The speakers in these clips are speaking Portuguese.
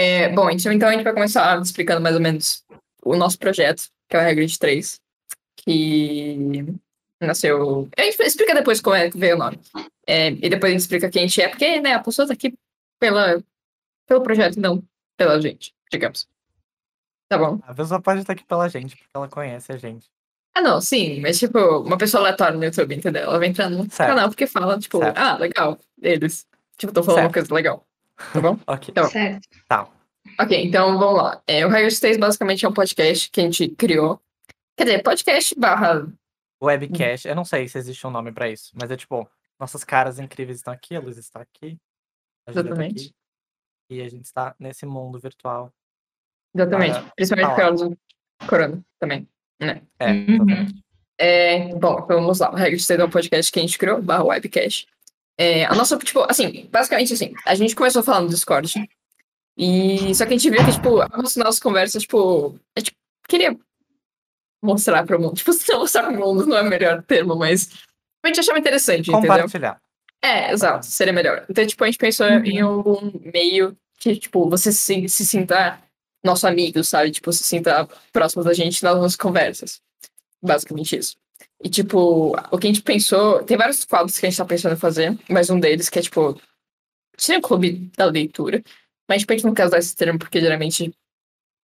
É, bom, então, então a gente vai começar explicando mais ou menos o nosso projeto, que é o Regra de 3, que nasceu. A gente explica depois como é que veio o nome. É, e depois a gente explica quem a gente é, porque né, a pessoa tá aqui pela, pelo projeto, não pela gente, digamos. Tá bom. A pessoa pode estar aqui pela gente, porque ela conhece a gente. Ah, não, sim, mas tipo, uma pessoa aleatória no YouTube, entendeu? Ela vai entrar no Certo. canal porque fala, tipo, Certo. ah, legal, eles. Tipo, tô falando uma Certo. coisa legal. Tá bom? Ok. Então, Certo. Tá. Ok, então vamos lá. É, o Regra de 3 basicamente é um podcast que a gente criou. Quer dizer, podcast barra. Webcast, eu não sei se existe um nome pra isso, mas é tipo, nossas caras incríveis estão aqui, a Luz está aqui, a tá Exatamente. aqui, e a gente está nesse mundo virtual. Exatamente. Para Principalmente por causa do Corona também. Né? É, Uhum. exatamente. É, bom, vamos lá. O Regra de 3 é um podcast que a gente criou, barra webcast. É, a nossa, tipo, assim, basicamente assim, a gente começou falando no Discord. E só que a gente viu que, tipo, as nossas conversas, tipo, a gente queria mostrar para o mundo. Tipo, se mostrar para o mundo não é o melhor termo, mas a gente achava interessante, entendeu? Compartilhar. É, exato, seria melhor. Então, tipo, a gente pensou Uhum. em algum meio que, tipo, você se, se sinta nosso amigo, sabe? Tipo, se sinta próximo da gente nas nossas conversas. Basicamente isso. E, tipo, o que a gente pensou... Tem vários quadros que a gente tá pensando em fazer, mas um deles que é, tipo... Seria um clube da leitura. Mas, tipo, a gente não quer usar esse termo porque, geralmente,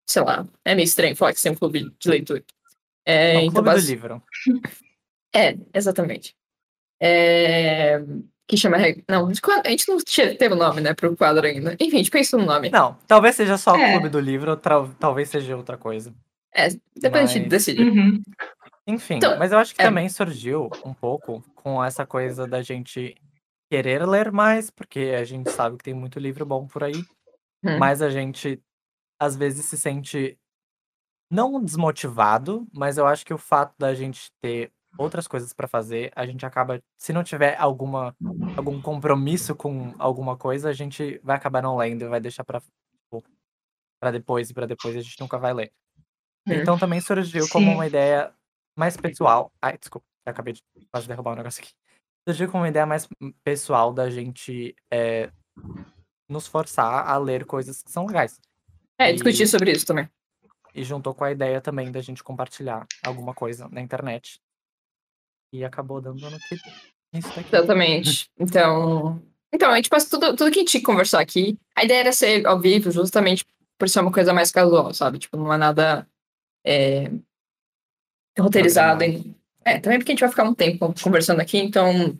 sei lá, é meio estranho falar que é um clube de leitura. É, É um então, clube do basi- livro. é, exatamente. É, Que chama. Não, a gente não tinha, teve o nome, né, pro quadro ainda. Enfim, a gente pensa no nome. Não, talvez seja só o É. clube do livro, talvez seja outra coisa. É, depois a gente Mas- decide. Uhum. Enfim, Então, mas eu acho que é. também surgiu um pouco com essa coisa da gente querer ler mais, porque a gente sabe que tem muito livro bom por aí, Hum. mas a gente às vezes se sente não desmotivado, mas eu acho que o fato da gente ter outras coisas pra fazer, a gente acaba, se não tiver alguma algum compromisso com alguma coisa, a gente vai acabar não lendo e vai deixar pra para depois e pra depois a gente nunca vai ler. Hum. Então também surgiu como Sim. uma ideia mais pessoal. Ai, desculpa, eu acabei de quase derrubar um negócio aqui. Surgiu como uma ideia mais pessoal da gente é, nos forçar a ler coisas que são legais. É, discutir e- sobre isso também. E juntou com a ideia também da gente compartilhar alguma coisa na internet. E acabou dando no que isso daqui. Exatamente. Então. Então, a gente passa tudo, tudo que a gente conversar aqui. A ideia era ser ao vivo, justamente por ser uma coisa mais casual, sabe? Tipo, não é nada é, roteirizado. Em... É, também porque a gente vai ficar um tempo conversando aqui, então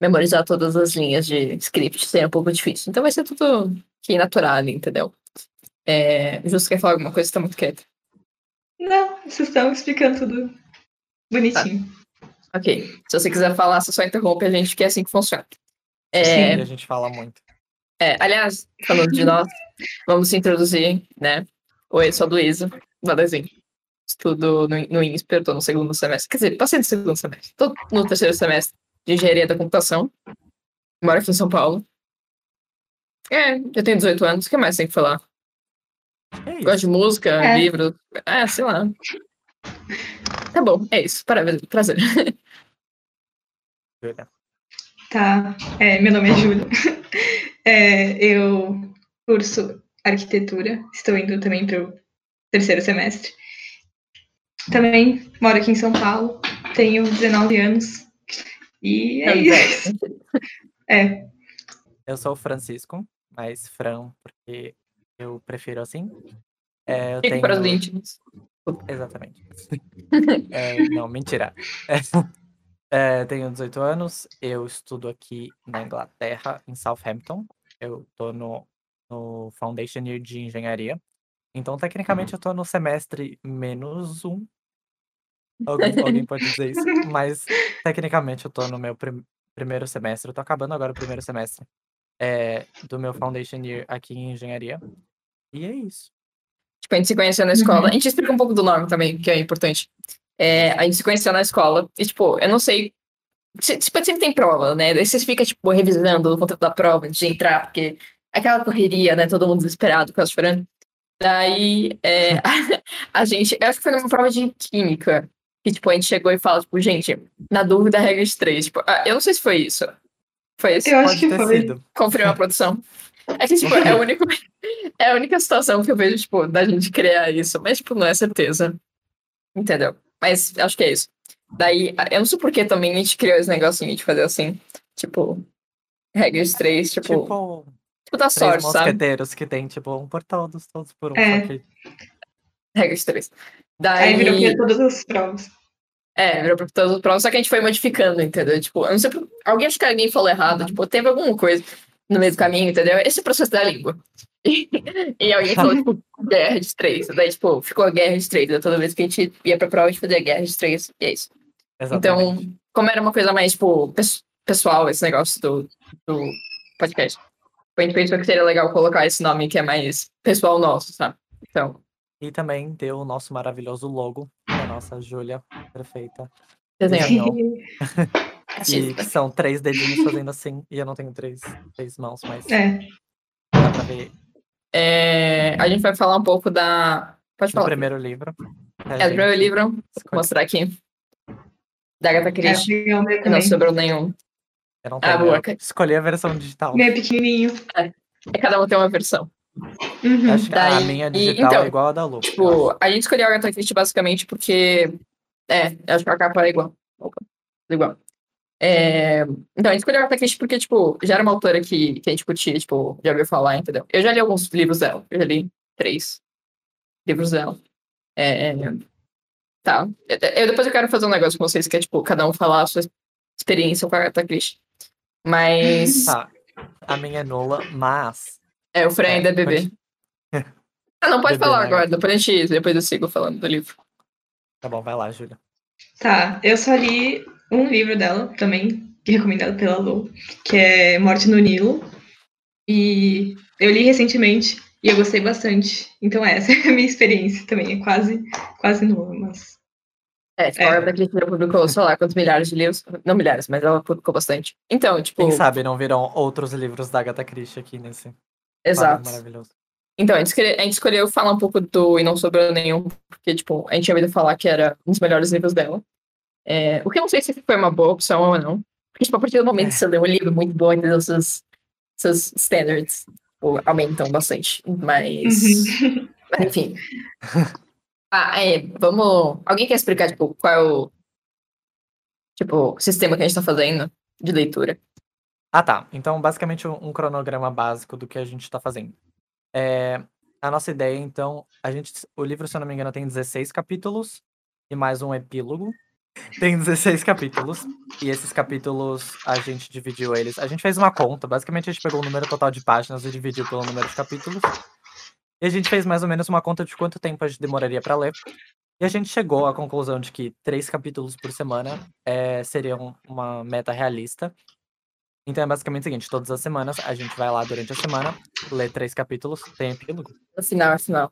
memorizar todas as linhas de script seria um pouco difícil. Então vai ser tudo que natural, entendeu? É, Justo quer falar alguma coisa, tá muito quieto. Não, vocês estão explicando tudo bonitinho. Ok. Se você quiser falar, você só interrompe a gente, que é assim que funciona. É, E a gente fala muito. É, aliás, falando de nós, vamos se introduzir, né? Oi, eu sou a Luísa, Valezinho. Estudo no, no INSPER, tô no segundo semestre. Quer dizer, passei no segundo semestre. Tô no terceiro semestre de Engenharia da Computação. Moro aqui em São Paulo. É, eu tenho 18 anos, o que mais tem que falar? É. Gosto de música, É. livro. É, sei lá. Tá bom, é isso. Parabéns, prazer. Tá. É, meu nome é Júlia. É, eu curso arquitetura. Estou indo também para o terceiro semestre. Também moro aqui em São Paulo. Tenho 19 anos. E é isso. É, Eu sou o Francisco, mas Fran, porque eu prefiro assim. É, eu Fique para os tenho- íntimos. Exatamente. É, não, mentira. É, é, tenho 18 anos, eu estudo aqui na Inglaterra, em Southampton. Eu tô no, no Foundation Year de Engenharia. Então, tecnicamente, eu tô no semestre menos um. Alguém, alguém pode dizer isso, mas tecnicamente eu tô no meu prim- primeiro semestre. Eu tô acabando agora o primeiro semestre é, do meu Foundation Year aqui em Engenharia. E é isso. Tipo, a gente se conheceu na escola. A gente explica um pouco do nome também, que é importante. É, a gente se conheceu na escola. E, tipo, eu não sei. se- Tipo, sempre tem prova, né? Daí você fica, tipo, revisando o conteúdo da prova antes de entrar, porque aquela correria, né? Todo mundo desesperado, quase chorando. Daí, é, a gente. Eu acho que foi numa prova de química. Que, tipo, a gente chegou e fala, tipo, gente, na dúvida, regra de três. Tipo, ah, eu não sei se foi isso. Foi isso? eu acho Pode que foi. sido. confirma a produção. É que, tipo, é único. É a única situação que eu vejo, tipo, da gente criar isso. Mas, tipo, não é certeza. Entendeu? Mas acho que é isso. Daí, eu não sei por que também a gente criou esse negocinho de fazer assim. Tipo, regras três, tipo. Tipo, tipo da sorte, sabe? mosqueteiros que tem, tipo, um por todos, todos por um. É. Regras três. Aí virou Daí. pra todas as provas. É, virou pra todos os provas, só que a gente foi modificando, entendeu? Tipo, eu não sei. Alguém acho que alguém falou errado, tipo, teve alguma coisa no meio do caminho, entendeu? Esse é o processo da língua. E, alguém falou, tipo, guerra de três. Daí, tipo, ficou a guerra de três. né? Toda vez que a gente ia pra prova, a gente fazia guerra de três. E é isso. Exatamente. Então, como era uma coisa mais, tipo, pes- pessoal, esse negócio do, do podcast, a gente pensou que seria legal colocar esse nome que é mais pessoal nosso, sabe? Então, E também deu o nosso maravilhoso logo, da nossa Júlia, perfeita. Desenhou. E que são três dedinhos fazendo assim, e eu não tenho três, três mãos, mas É. dá pra ver É, a gente vai falar um pouco da. Pode falar. primeiro livro. É, o primeiro livro, vou mostrar aqui. Da Agatha É, Christie. que não sobrou nenhum. Eu não Ah, tenho, boa. eu escolhi a versão digital. Meu é pequenininho. É, cada um tem uma versão. Uhum. Acho que a Daí- minha e- digital então, é igual a da Lu. Tipo, a gente escolheu a Agatha Christie basicamente porque. É, acho que a capa é igual. Opa, igual. É, então, a gente escolheu a Agatha Christie porque, tipo, já era uma autora que, que a gente curtia, tipo, já ouviu falar, entendeu? Eu já li alguns livros dela. Eu já li três livros dela. É, tá. Eu, eu- depois eu quero fazer um negócio com vocês que é, tipo, cada um falar a sua experiência com a Agatha Christie. Mas. Tá. A minha é nula, mas. É, o Fran É, ainda é bebê. Ah, não pode Bebê, falar né? agora, depois a gente. Depois eu sigo falando do livro. Tá bom, vai lá, Júlia. Tá, eu só li um livro dela também, é recomendado pela Lu, que é Morte no Nilo. E eu li recentemente e eu gostei bastante. Então essa é a minha experiência também, é quase, quase nova, mas. É, tipo, É. a Christie já publicou, sei lá, quantos milhares de livros. Não milhares, mas ela publicou bastante. Então, tipo. Quem sabe não virão outros livros da Agatha Christie aqui nesse Exato. maravilhoso. Então, a gente, escolhe- a gente escolheu falar um pouco do E Não Sobrou Nenhum, porque, tipo, a gente tinha ouvido falar que era um dos melhores livros dela. É, o que eu não sei se foi uma boa opção ou não. Porque, tipo, a partir do momento que você lê um livro muito bom, entendeu? Seus, seus standards tipo, aumentam bastante. Mas. Uhum. Mas, enfim. Ah, é, vamos. Alguém quer explicar, tipo, qual é o. Tipo, sistema que a gente tá fazendo de leitura? Ah, tá. Então, basicamente, um cronograma básico do que a gente tá fazendo. É, a nossa ideia, então, a gente, o livro, se eu não me engano, tem 16 capítulos e mais um epílogo. Tem 16 capítulos, e esses capítulos a gente dividiu eles. A gente fez uma conta, basicamente a gente pegou o número total de páginas e dividiu pelo número de capítulos. E a gente fez mais ou menos uma conta de quanto tempo a gente demoraria para ler. E a gente chegou à conclusão de que três capítulos por semana é, uma meta realista. Então é basicamente o seguinte: todas as semanas a gente vai lá durante a semana, lê três capítulos, tem epílogo. Final, no final.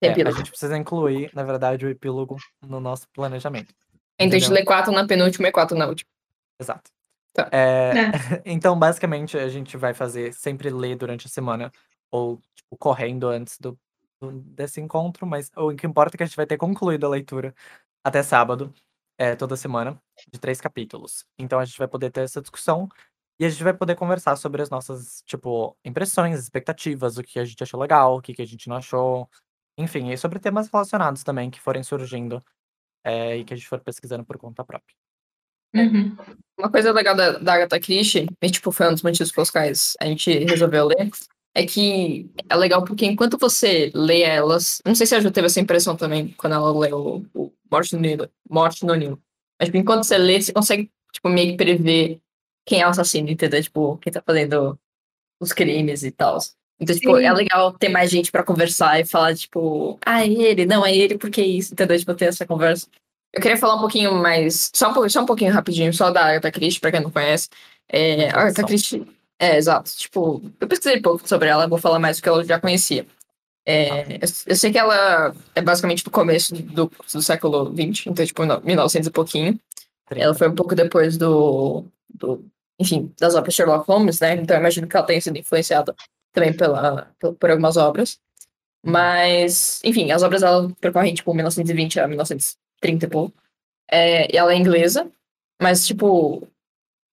Tem É, a epílogo. gente precisa incluir, na verdade, o epílogo no nosso planejamento. Então a gente entendeu? lê quatro na penúltima e quatro na última. Exato. Tá. É, É. então, basicamente, a gente vai fazer sempre ler durante a semana, ou tipo, correndo antes do, do- desse encontro, mas o que importa é que a gente vai ter concluído a leitura até sábado, é, toda semana, de três capítulos. Então a gente vai poder ter essa discussão e a gente vai poder conversar sobre as nossas, tipo, impressões, expectativas, o que a gente achou legal, o que, a gente não achou, enfim, e sobre temas relacionados também que forem surgindo é, e que a gente for pesquisando por conta própria. Uhum. Uma coisa legal da, da Agatha Christie, e tipo, foi um dos motivos pelos quais a gente resolveu ler, é que é legal porque enquanto você lê elas, não sei se a Ju teve essa impressão também quando ela leu o, o Morte no Nilo, Morte no Nilo. Mas tipo, enquanto você lê, você consegue tipo, meio que prever quem é o assassino, entendeu? Tipo, quem tá fazendo os crimes e tal. Então, tipo, Sim. é legal ter mais gente pra conversar e falar, tipo, ah, é ele, não, é ele, por que isso? Entendeu? Tipo, ter essa conversa. Eu queria falar um pouquinho mais, só um, pouco- só um pouquinho rapidinho, só da Agatha Christie, pra quem não conhece. É, a Agatha. Christie, é, exato. Tipo, eu pesquisei pouco sobre ela, vou falar mais do que eu já conhecia. É, eu, eu sei que ela é basicamente do começo do, do século XX, então, tipo, no- 1900 e pouquinho. Ela foi um pouco depois do, do, enfim, das obras de Sherlock Holmes, né? Então eu imagino que ela tenha sido influenciada também pela, por, algumas obras. Mas, enfim, as obras dela percorrem, tipo, 1920 a 1930 e pouco. É, e ela é inglesa, mas, tipo,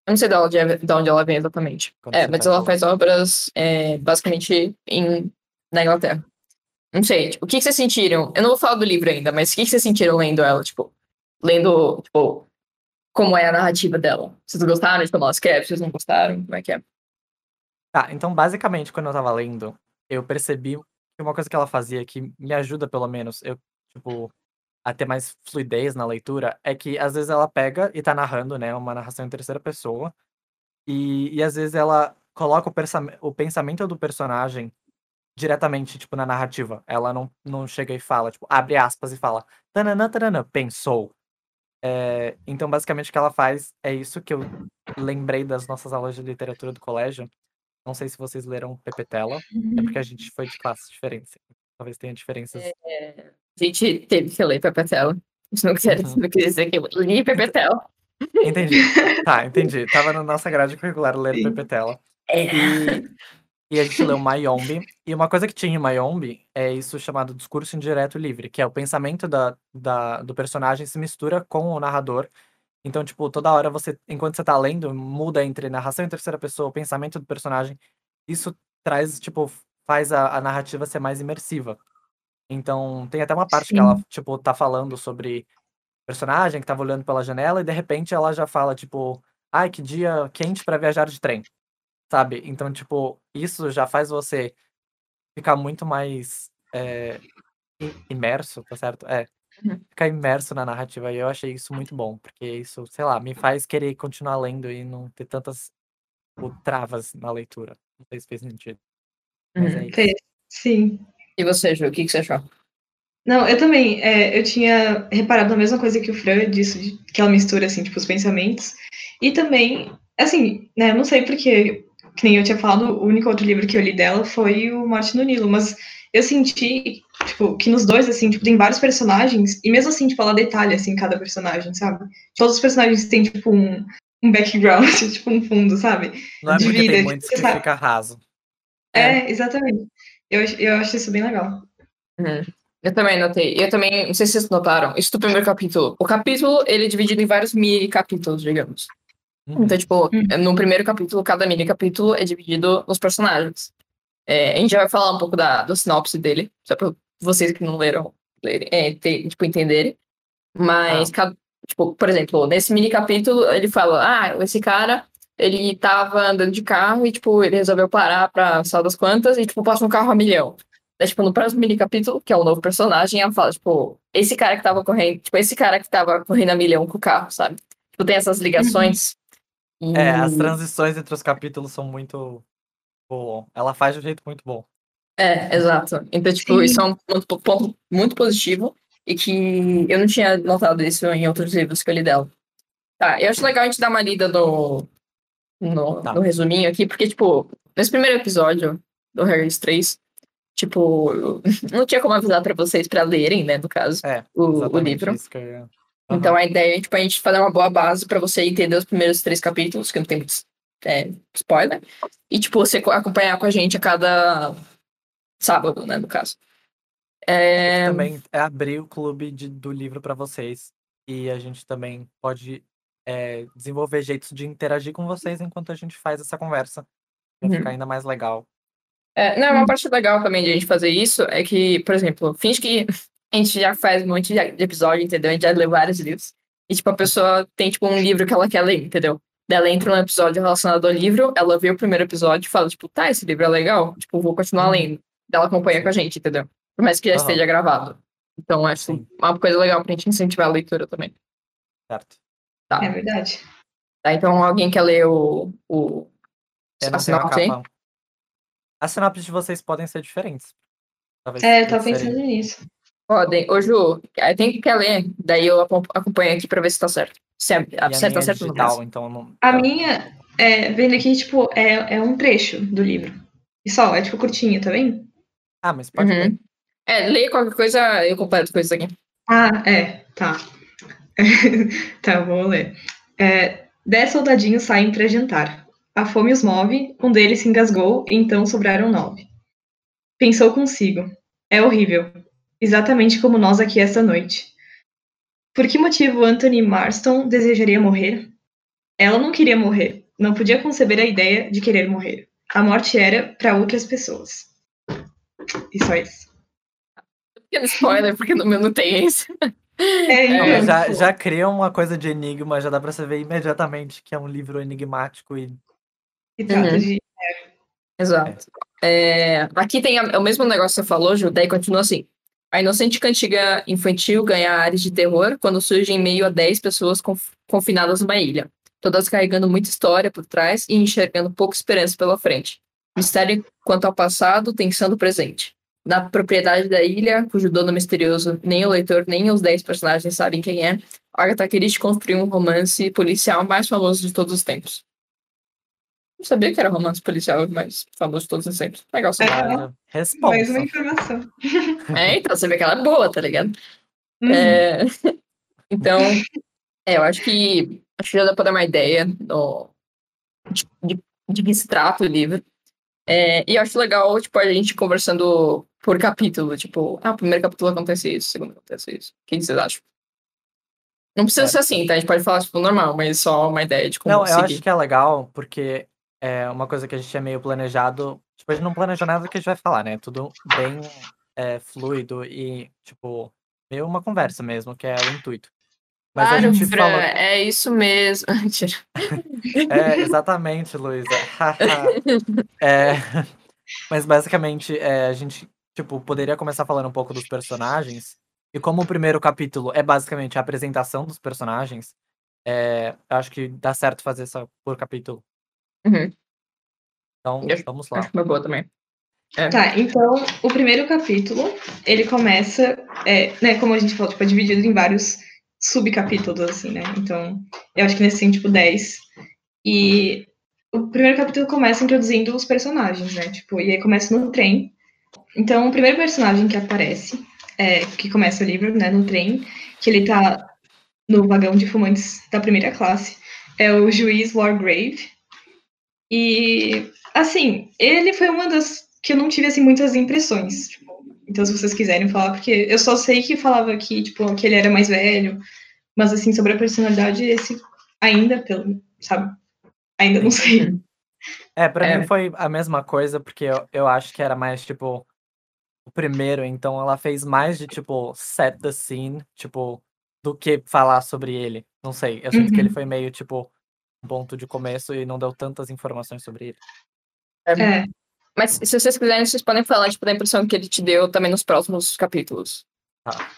eu não sei de onde, é- de onde ela vem exatamente. É, mas faz ela obra. faz obras, é, basicamente, em na Inglaterra. Não sei, tipo, o que, que vocês sentiram? Eu não vou falar do livro ainda, mas o que, que vocês sentiram lendo ela? Tipo, lendo, tipo, como é a narrativa dela? Vocês gostaram de como ela escreve? Vocês não gostaram? Como é que é? Tá, então basicamente quando eu tava lendo, eu percebi que uma coisa que ela fazia que me ajuda pelo menos, eu, tipo, a ter mais fluidez na leitura, é que às vezes ela pega e tá narrando, né, uma narração em terceira pessoa, e, e às vezes ela coloca o, o pensamento do personagem diretamente, tipo, na narrativa. Ela não, não chega e fala, tipo, abre aspas e fala, tananã, tananã, pensou. É, então, basicamente, o que ela faz é isso que eu lembrei das nossas aulas de literatura do colégio. Não sei se vocês leram Pepetela, é porque a Uhum. gente foi de classes diferentes. Talvez tenha diferenças. É, a gente teve que ler Pepetela. Isso não quer, Uhum. não quer dizer que eu li Pepetela. Entendi. Tá, entendi. Tava na nossa grade curricular ler. Pepetela. É. E, e a gente leu Mayombe. E uma coisa que tinha em Mayombe é isso chamado discurso indireto livre, que é o pensamento da, da, do personagem se mistura com o narrador. Então, tipo, toda hora você, enquanto você tá lendo, muda entre narração em terceira pessoa, o pensamento do personagem. Isso traz, tipo, faz a, a narrativa ser mais imersiva. Então, tem até uma parte que ela, Sim. tipo, tá falando sobre o personagem que tava olhando pela janela e de repente ela já fala, tipo, ai, que dia quente pra viajar de trem. Sabe? Então, tipo, isso já faz você ficar muito mais é, imerso, tá certo? É. Uhum. Ficar imerso na narrativa. E eu achei isso muito bom, porque isso, sei lá, me faz querer continuar lendo e não ter tantas tipo, travas na leitura. Não sei se fez sentido. Mas Uhum. é isso. Sim. E você, Ju, o que, que você achou? Não, eu também. é, eu tinha reparado na mesma coisa que o Fran disse, de- que ela mistura, assim, tipo, os pensamentos. E também, assim, né, eu não sei porque, que nem eu tinha falado, o único outro livro que eu li dela foi o Morte no Nilo, mas eu senti, tipo, que nos dois, assim, tipo, tem vários personagens, e mesmo assim, tipo, ela detalha, assim, cada personagem, sabe? Todos os personagens têm, tipo, um, um background, tipo, um fundo, sabe? Não é de porque vida, tem tipo, muitos você que sabe- fica raso. É, exatamente. Eu, eu acho isso bem legal. Uhum. Eu também notei. Eu também, não sei se vocês notaram, isso do primeiro capítulo. O capítulo, ele é dividido em vários mini capítulos, digamos. Uhum. Então, tipo, Uhum. no primeiro capítulo, cada mini capítulo é dividido nos personagens. É, a gente já vai falar um pouco da, do sinopse dele, só pra vocês que não leram, lerem, é, ter- tipo, entenderem. Mas, cada- tipo, por exemplo, nesse mini capítulo, ele fala, ah, esse cara, ele tava andando de carro e, tipo, ele resolveu parar pra sal das quantas e, tipo, passa um carro a milhão. Daí, tipo, no próximo mini capítulo, que é o novo personagem, ela fala, tipo, esse cara que tava correndo, tipo, esse cara que tava correndo a milhão com o carro, sabe? Tipo, tem essas ligações. É, as transições entre os capítulos são muito. Bom, ela faz de um jeito muito bom. É, exato. Então, tipo, Sim. isso é um ponto, ponto muito positivo e que eu não tinha notado isso em outros livros que eu li dela. Tá, eu acho legal a gente dar uma lida no, no, Tá. no resuminho aqui, porque, tipo, nesse primeiro episódio do Harry's 3, tipo, não tinha como avisar pra vocês pra lerem, né, no caso, É, o, o livro. isso que eu ia- Então a ideia é, tipo, a gente fazer uma boa base pra você entender os primeiros três capítulos, que não tem muito é, spoiler, e, tipo, você co- acompanhar com a gente a cada sábado, né, no caso. É, também é abrir o clube de- do livro para vocês. E a gente também pode é, desenvolver jeitos de interagir com vocês enquanto a gente faz essa conversa. Pra Uhum. ficar ainda mais legal. É, não, uma parte legal também de a gente fazer isso é que, por exemplo, finge que a gente já faz um monte de episódio, entendeu? A gente já leu vários livros. E, tipo, a pessoa tem, tipo, um livro que ela quer ler, entendeu? Daí ela entra num episódio relacionado ao livro, ela vê o primeiro episódio e fala, tipo, tá, esse livro é legal, tipo, vou continuar Uhum. lendo. Daí ela acompanha com a gente, entendeu? Por mais que já Aham. esteja gravado. Então, acho Sim. uma coisa legal pra gente incentivar a leitura também. Certo? Tá. É verdade. Tá, então alguém quer ler o, o a sinopse aí? As sinopses de vocês podem ser diferentes. Talvez É, eu tava pensando nisso. Podem. Ô, Ju, tem que quer ler, daí eu acom- acompanho aqui pra ver se tá certo. Se é, E a certo, minha tá é certo no digital, então não. A minha, é, vendo aqui, tipo, é, é um trecho do livro. E só, é tipo curtinho, tá vendo? Ah, mas pode Uhum. ler. É, lê qualquer coisa, eu completo coisas aqui. Ah, é, tá. tá, vou ler. É, dez soldadinhos saem para jantar. A fome os move, um deles se engasgou, e então sobraram nove. Pensou consigo. É horrível. Exatamente como nós aqui esta noite. Por que motivo Anthony Marston desejaria morrer? Ela não queria morrer. Não podia conceber a ideia de querer morrer. A morte era para outras pessoas. E só isso. Pequeno spoiler, porque no meu não tem esse. É, então, É, já, tipo, já cria uma coisa de enigma, já dá pra você ver imediatamente que é um livro enigmático e. trata Uhum. de. Exato. É, aqui tem a- é o mesmo negócio que você falou, Ju, daí continua assim. A inocente cantiga infantil ganha áreas de terror quando surge em meio a 10 pessoas conf- confinadas numa ilha, todas carregando muita história por trás e enxergando pouca esperança pela frente. Mistério quanto ao passado, tensão do presente. Na propriedade da ilha, cujo dono misterioso nem o leitor nem os 10 personagens sabem quem é, Agatha Christie construiu um romance policial mais famoso de todos os tempos. Não sabia que era o romance policial mais famoso de todos os tempos. Legal É. saber. Ah, Mais uma informação. É, então você vê que ela é boa, tá ligado? Uhum. É, então, é, eu acho que acho que já dá pra dar uma ideia do, de, de, de que se trata o livro. É, e eu acho legal, tipo, a gente conversando por capítulo, tipo, ah, o primeiro capítulo acontece isso, o segundo acontece isso. O que vocês acham? Não precisa É. ser assim, tá? A gente pode falar, tipo, normal, mas só uma ideia de como Não, eu acho que é legal, porque é uma coisa que a gente tinha meio planejado. Tipo, a gente não planejou nada do que a gente vai falar, né? Tudo bem é, fluido e, tipo, meio uma conversa mesmo, que é o intuito. Mas a Claro, gente Fran, falou. é isso mesmo. É, exatamente, Luísa. É, mas basicamente, é, a gente, tipo, poderia começar falando um pouco dos personagens. E como o primeiro capítulo é basicamente a apresentação dos personagens, é, eu acho que dá certo fazer isso por capítulo. Uhum, Então, Eu vamos lá. acho uma boa também. É. Tá, então o primeiro capítulo, ele começa, é, né, como a gente falou, tipo, é dividido em vários subcapítulos, assim, né? Então, eu acho que nesse tem, tipo, 10. E o primeiro capítulo começa introduzindo os personagens, né? Tipo, e aí começa no trem. Então, o primeiro personagem que aparece, é, que começa o livro, né, no trem, que ele tá no vagão de fumantes da primeira classe, é o juiz Wargrave. E, assim, ele foi uma das que eu não tive, assim, muitas impressões. tipo, então, se vocês quiserem falar, porque eu só sei que falava que, tipo, que ele era mais velho, mas, assim, sobre a personalidade, esse ainda, pelo, sabe? Ainda não sei. É, pra É. mim foi a mesma coisa, porque eu, eu acho que era mais, tipo, o primeiro, então ela fez mais de, tipo, set the scene, tipo, do que falar sobre ele. Não sei, eu sinto que ele Uhum. foi meio, tipo, um ponto de começo e não deu tantas informações sobre ele. É, Mas se vocês quiserem, vocês podem falar, tipo, da impressão que ele te deu também nos próximos capítulos.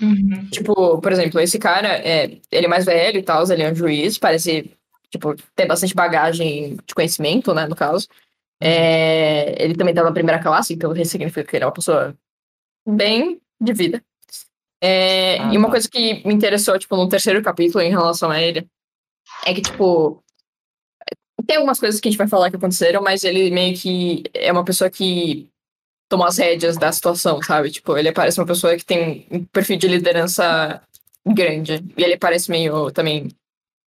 uhum. Tipo, por exemplo, esse cara, é, ele é mais velho e tal, ele é um juiz, parece, tipo, ter bastante bagagem de conhecimento, né, no caso. É, ele também tá na primeira classe, então isso significa que ele é uma pessoa bem de vida. É, Ah, e uma tá. coisa que me interessou, tipo, no terceiro capítulo em relação a ele, é que, tipo, tem algumas coisas que a gente vai falar que aconteceram, mas ele meio que é uma pessoa que tomou as rédeas da situação, sabe? Tipo, ele parece uma pessoa que tem um perfil de liderança grande. E ele parece meio também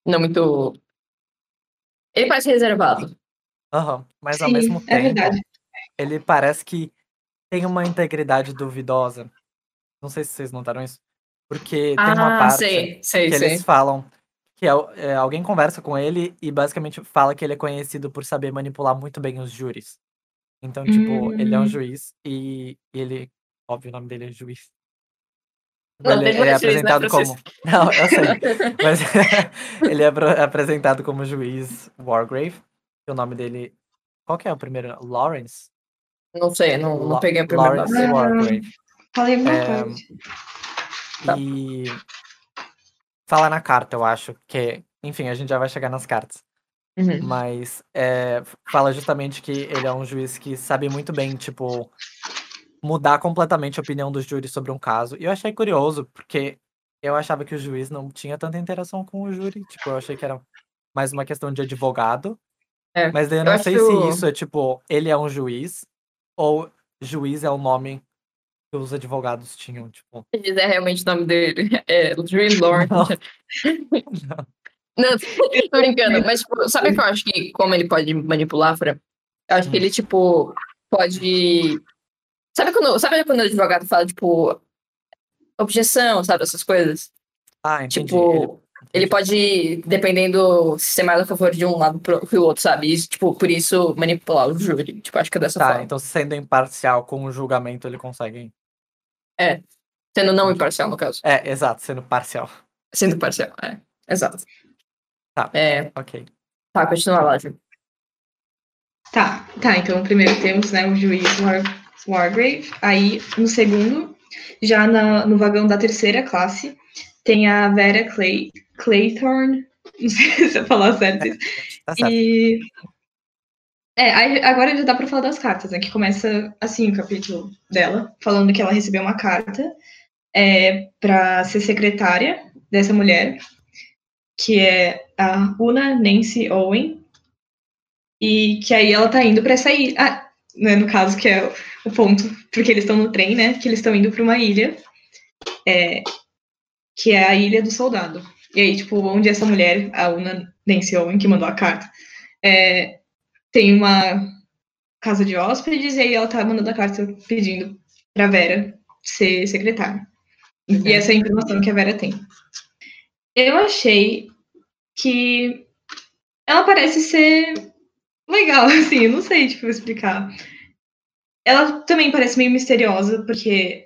não muito. Ele parece reservado. Aham, Mas ao Sim, mesmo é tempo, verdade. ele parece que tem uma integridade duvidosa. Não sei se vocês notaram isso. Porque tem uma ah, parte sei, sei, que sei. eles falam que al- é, alguém conversa com ele e basicamente fala que ele é conhecido por saber manipular muito bem os júris. Então, tipo, ele é um Hum. juiz e e ele. Óbvio, o nome dele é juiz. Não, ele, ele é né, apresentado como. Não, eu sei. Mas ele é apresentado como juiz Wargrave. E o nome dele. Qual que é o primeiro? Lawrence? Não sei, não, não peguei o primeiro Lawrence nome. Wargrave. Falei alguma É. Tá. E fala na carta, eu acho, que, enfim, a gente já vai chegar nas cartas. Uhum. Mas é, fala justamente que ele é um juiz que sabe muito bem, tipo, mudar completamente a opinião dos júris sobre um caso. E eu achei curioso, porque eu achava que o juiz não tinha tanta interação com o júri. Tipo, eu achei que era mais uma questão de advogado. É, Mas eu eu não sei acho- se isso é tipo, ele é um juiz, ou juiz é o nome que os advogados tinham, tipo. Juiz é realmente o nome dele. É Dream Lord. Não. Não, tô brincando. Mas, tipo, sabe o que eu acho que, como ele pode manipular, Fran? Eu acho que Hum. ele, tipo, pode. Sabe quando, sabe quando o advogado fala, tipo, objeção, sabe, essas coisas? Ah, entendi. Tipo, Ele pode, dependendo se ser mais a favor de um lado pro, pro outro, sabe? E, tipo, por isso manipular o júri. Tipo, acho que é dessa Tá, forma. então sendo imparcial com o julgamento, ele consegue. Sendo não imparcial, no caso. É, exato, sendo parcial. Sendo parcial, é. Exato. Tá. É, Ok. tá, continua lá, Ju. Tá, tá. Então, primeiro temos né, o juiz War, Wargrave. Aí, no segundo, já na- no vagão da terceira classe, tem a Vera Clay, Claythorne. Não sei se eu falar certo isso. Tá certo. E. É, agora já dá pra falar das cartas, né? Que começa assim o capítulo dela, falando que ela recebeu uma carta é, para ser secretária dessa mulher, que é a Una Nancy Owen, e que aí ela tá indo pra essa ilha. Ah, né, no caso, que é o ponto, porque eles estão no trem, né? Que eles estão indo pra uma ilha, é, que é a Ilha do Soldado. E aí, tipo, onde essa mulher, a Una Nancy Owen, que mandou a carta, é, tem uma casa de hóspedes, e aí ela tá mandando a carta pedindo pra Vera ser secretária. E essa é a informação que a Vera tem. Eu achei que ela parece ser legal, assim, eu não sei, tipo, explicar. Ela também parece meio misteriosa, porque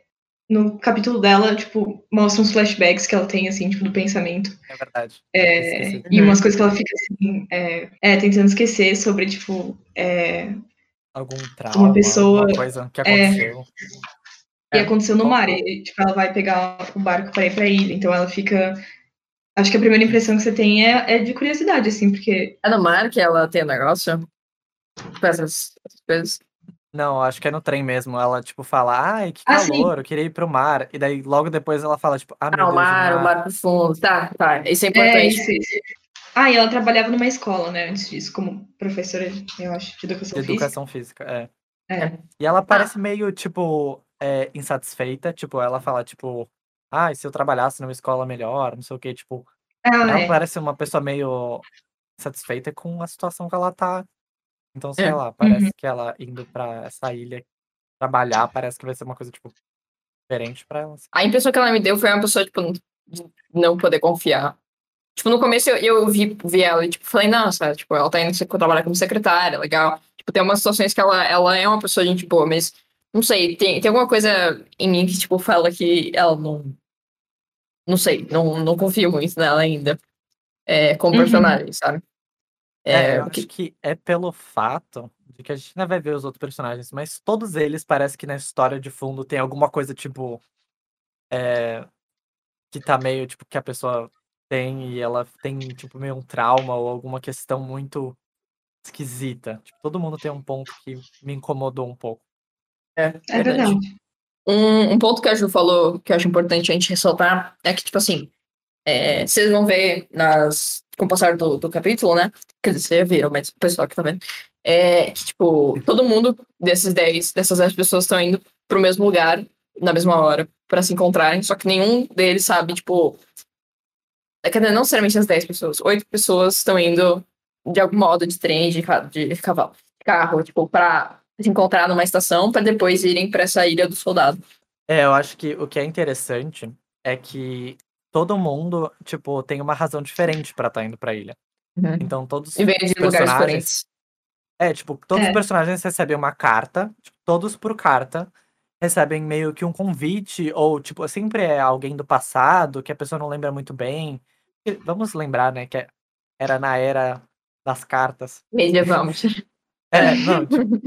no capítulo dela, tipo, mostra uns flashbacks que ela tem, assim, tipo, do pensamento. É verdade. É, e umas coisas que ela fica, assim, é, é, tentando esquecer sobre, tipo, é, Algum trauma, pessoa- alguma coisa que é. aconteceu. e É, aconteceu no bom. mar. E, tipo, ela vai pegar o barco para ir pra ilha. Então ela fica. Acho que a primeira impressão que você tem é, é de curiosidade, assim, porque. É no mar que ela tem o negócio? Com essas coisas. Não, acho que é no trem mesmo. Ela, tipo, fala, ai, que Ah, sim. calor, eu queria ir pro mar. E daí, logo depois, ela fala, tipo, ah, meu Ah, o Deus, mar, o mar profundo. Tá, tá. Isso é É, importante. isso, isso. Ah, e ela trabalhava numa escola, né, antes disso, como professora, eu acho, de educação física. educação física, é. É. E ela parece meio, tipo, é, insatisfeita. Tipo, ela fala, tipo, ah, se eu trabalhasse numa escola melhor, não sei o quê. Tipo, Ah, ela é. parece uma pessoa meio insatisfeita com a situação que ela tá. Então, sei É. lá, parece Uhum. que ela indo pra essa ilha trabalhar, parece que vai ser uma coisa, tipo, diferente pra ela. assim. A impressão que ela me deu foi uma pessoa, tipo, não poder confiar. Tipo, no começo eu, eu vi, vi ela e, tipo, falei, nossa, tipo, ela tá indo trabalhar como secretária, legal. Tipo, tem umas situações que ela, ela é uma pessoa gente boa, mas, não sei, tem, tem alguma coisa em mim que, tipo, fala que ela não... Não sei, não, não confio muito nela ainda. É, como Uhum. personagem, sabe? É, É, eu que- acho que é pelo fato de que a gente ainda vai ver os outros personagens, mas todos eles parece que na história de fundo tem alguma coisa, tipo. é, que tá meio, tipo, que a pessoa tem e ela tem, tipo, meio um trauma ou alguma questão muito esquisita. Tipo, todo mundo tem um ponto que me incomodou um pouco. é, É verdade. Um, um ponto que a Ju falou que eu acho importante a gente ressaltar é que, tipo assim, é, vocês vão ver nas, com o passar do, do capítulo, né? Quer dizer, vocês viram, mas o pessoal que tá vendo. É que, tipo, todo mundo desses 10, dessas 10 pessoas estão indo pro mesmo lugar, na mesma hora, pra se encontrarem, só que nenhum deles sabe, tipo. É, quer dizer, não necessariamente as 10 pessoas, oito pessoas estão indo de algum modo de trem, de, de cavalo, de carro, tipo, pra se encontrar numa estação pra depois irem pra essa ilha do soldado. É, eu acho que o que é interessante é que todo mundo, tipo, tem uma razão diferente pra estar indo pra ilha. Então, todos E vem de lugares diferentes. É, tipo, todos É. os personagens recebem uma carta, tipo, todos por carta, recebem meio que um convite, ou, tipo, sempre é alguém do passado que a pessoa não lembra muito bem. E vamos lembrar, né, que é- era na era das cartas. Medieval. É, não, tipo,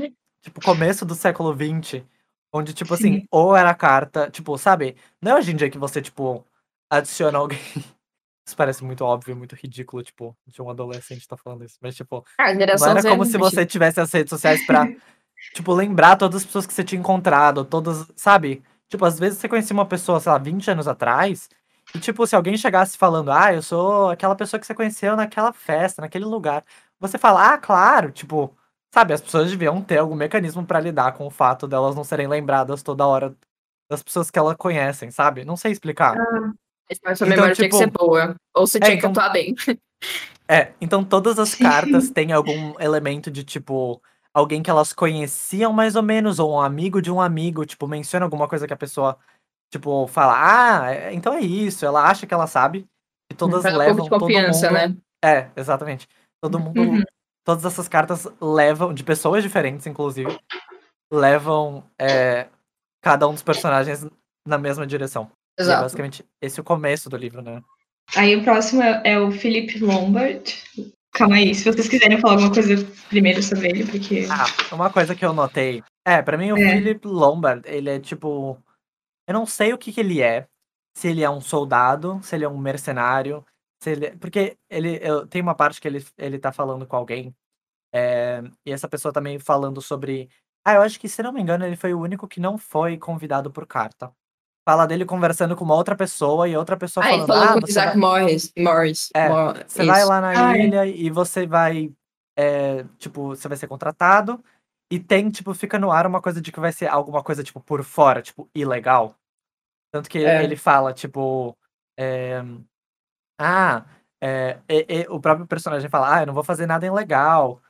tipo, começo do século XX, onde, tipo assim, Sim. ou era carta, tipo, sabe? Não é hoje em dia que você, tipo, adiciona alguém. Isso parece muito óbvio, muito ridículo, tipo, de um adolescente tá falando isso. Mas, tipo, Ah, não era como se você tivesse as redes sociais pra, tipo, lembrar todas as pessoas que você tinha encontrado, todas, sabe? Tipo, às vezes você conhecia uma pessoa, sei lá, 20 anos atrás, e, tipo, se alguém chegasse falando, ah, eu sou aquela pessoa que você conheceu naquela festa, naquele lugar, você fala, ah, claro, tipo, sabe, as pessoas deviam ter algum mecanismo pra lidar com o fato delas não serem lembradas toda hora das pessoas que elas conhecem, sabe? Não sei explicar. Mas sua Então, memória tinha que ser tipo, boa. Ou você é, tinha que atuar bem. É, então todas as cartas têm algum elemento de tipo alguém que elas conheciam mais ou menos ou um amigo de um amigo, tipo, menciona alguma coisa que a pessoa tipo fala: "Ah, é- então é isso". Ela acha que ela sabe. E todas Faz um levam pouco de todo confiança, mundo. né? É, exatamente. Todo mundo. Uhum. Todas essas cartas levam, de pessoas diferentes, inclusive, levam é, cada um dos personagens na mesma direção. E é Exato. basicamente esse o começo do livro, né? Aí o próximo é, é o Philip Lombard. Calma aí, se vocês quiserem falar alguma coisa primeiro sobre ele, porque. Ah, uma coisa que eu notei. É, pra mim o É. Philip Lombard, ele é tipo. Eu não sei o que, que ele é. Se ele é um soldado, se ele é um mercenário. Se ele... Porque ele eu, tem uma parte que ele, ele tá falando com alguém. é, e essa pessoa também falando sobre. Ah, eu acho que, se não me engano, ele foi o único que não foi convidado por carta. Fala dele conversando com uma outra pessoa e outra pessoa Ah, ele falando. falou ah, com o você Isaac vai... Morris. Morris. É, Você vai lá na Ah, é. ilha e você vai. é, tipo, você vai ser contratado. E tem, tipo, fica no ar uma coisa de que vai ser alguma coisa, tipo, por fora, tipo, ilegal. Tanto que É. ele fala, tipo. é, ah, é, o próprio personagem fala, ah, eu não vou fazer nada ilegal.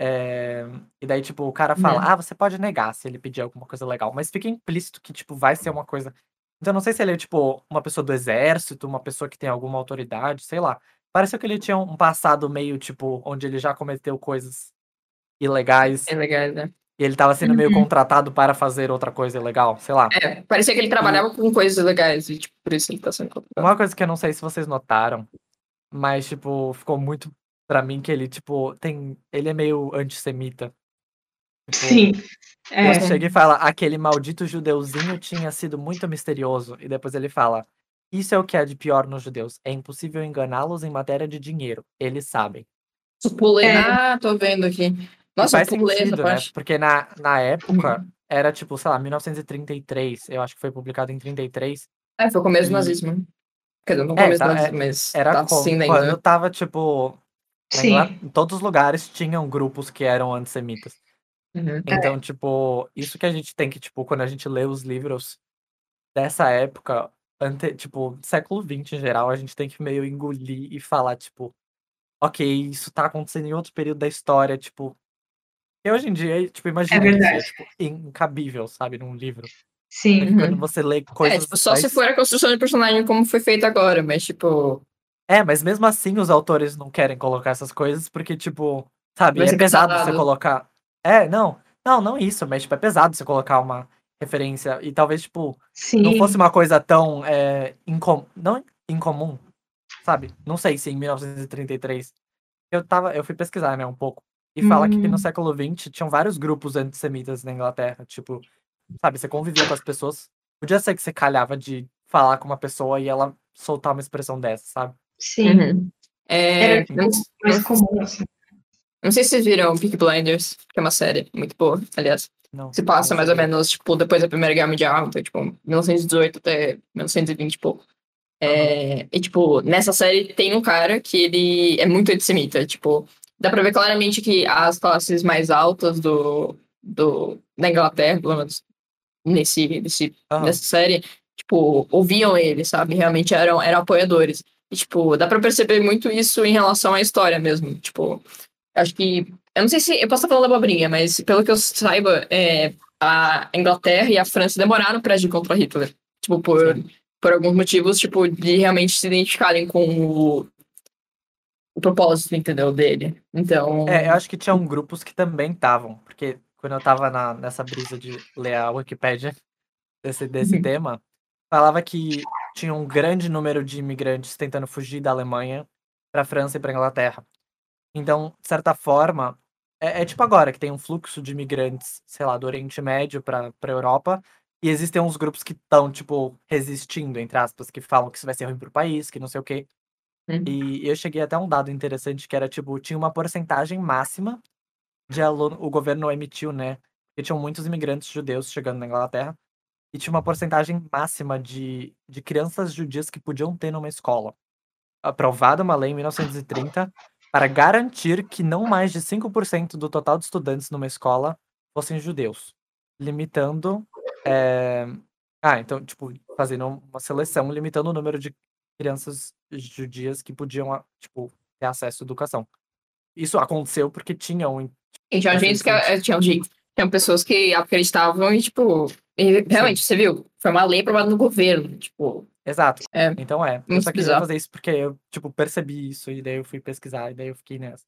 É, e daí, tipo, o cara fala, Uhum. ah, você pode negar se ele pedir alguma coisa legal. Mas fica implícito que, tipo, vai ser uma coisa. Então, eu não sei se ele é, tipo, uma pessoa do exército, uma pessoa que tem alguma autoridade, sei lá. Pareceu que ele tinha um passado meio, tipo, onde ele já cometeu coisas ilegais legal, né? e ele tava sendo meio Uhum. contratado para fazer outra coisa ilegal, sei lá. É, parecia que ele trabalhava com coisas legais e, tipo, por isso ele tá sendo contratado. Uma coisa que eu não sei se vocês notaram, mas, tipo, ficou muito pra mim que ele, tipo, tem. Ele é meio antissemita. Tipo, Sim. É. Ele chega e fala, aquele maldito judeuzinho tinha sido muito misterioso. E depois ele fala, isso é o que há de pior nos judeus. É impossível enganá-los em matéria de dinheiro. Eles sabem. Eu pulei. É. Ah, tô vendo aqui. Nossa, eu faz pulei sentido, né? Porque na, na época, era tipo, sei lá, 1933. Eu acho que foi publicado em 33. É, foi o começo do nazismo. Quer dizer, não É, começo do tá, nazismo, mas Era tá co- assim quando ainda. tava, tipo... Sim. Em todos os lugares tinham grupos que eram antissemitas. Uhum. Então, tipo, isso que a gente tem que, tipo, quando a gente lê os livros dessa época, ante, tipo, século XX em geral, a gente tem que meio engolir e falar, tipo, ok, isso tá acontecendo em outro período da história, tipo. E hoje em dia, tipo, imagina isso, é, verdade. tipo, incabível, sabe, num livro. Sim. Porque Quando Uhum. você lê É, coisas. tipo, só se mais- for a construção de personagem como foi feito agora, mas, tipo, É, mas mesmo assim os autores não querem colocar essas coisas, porque, tipo, sabe, Vai é pesado você colocar. É, não. Não, não isso, mas, tipo, é pesado você colocar uma referência. E talvez, tipo, Sim. não fosse uma coisa tão é, incom... não incomum, sabe? Não sei se em 1933 eu tava, eu fui pesquisar, né, um pouco. E fala que no século XX tinham vários grupos antissemitas na Inglaterra, tipo, sabe, você convivia com as pessoas. Podia ser que você calhava de falar com uma pessoa e ela soltar uma expressão dessa, sabe? Sim. Uhum. É, Era mais comum, assim. Não sei se vocês viram Peaky Blinders, que é uma série muito boa, aliás. Não. Se passa mais ou menos, tipo, depois da Primeira Guerra Mundial, então, tipo, 1918 até 1920 e pouco. É, E, tipo, nessa série tem um cara que ele é muito antissemita, tipo, dá pra ver claramente que as classes mais altas do, do, da Inglaterra, pelo menos nesse, nesse, Aham. nessa série, tipo, ouviam ele, sabe? Realmente eram, eram apoiadores. E, tipo, dá pra perceber muito isso em relação à história mesmo, tipo, acho que eu não sei se. Eu posso estar falando abobrinha, mas pelo que eu saiba, é, a Inglaterra e a França demoraram para agir contra Hitler. Tipo, por, por alguns motivos, tipo, de realmente se identificarem com o, o propósito, entendeu, dele. Então. É, eu acho que tinham grupos que também estavam, porque quando eu tava na- nessa brisa de ler a Wikipédia desse, desse Uhum. tema, falava que tinha um grande número de imigrantes tentando fugir da Alemanha pra França e pra Inglaterra. Então, de certa forma, é, é tipo agora, que tem um fluxo de imigrantes, sei lá, do Oriente Médio pra, pra Europa, e existem uns grupos que estão, tipo, resistindo, entre aspas, que falam que isso vai ser ruim pro país, que não sei o quê. Uhum. E eu cheguei até um dado interessante que era, tipo, tinha uma porcentagem máxima de aluno, o governo emitiu, né? Porque tinham muitos imigrantes judeus chegando na Inglaterra, e tinha uma porcentagem máxima de, de crianças judias que podiam ter numa escola. Aprovada uma lei em 1930 para garantir que não mais de 5% do total de estudantes numa escola fossem judeus, limitando. é, Ah, então, tipo, fazendo uma seleção, limitando o número de crianças judias que podiam, tipo, ter acesso à educação. Isso aconteceu porque tinha um. E tinha gente que eh, tinha, tinha pessoas que acreditavam e, tipo, e realmente, você viu? Foi uma lei aprovada no governo. Tipo, Exato. É, Então é. Eu muito só queria bizarro. fazer isso porque eu, tipo, percebi isso e daí eu fui pesquisar e daí eu fiquei nessa.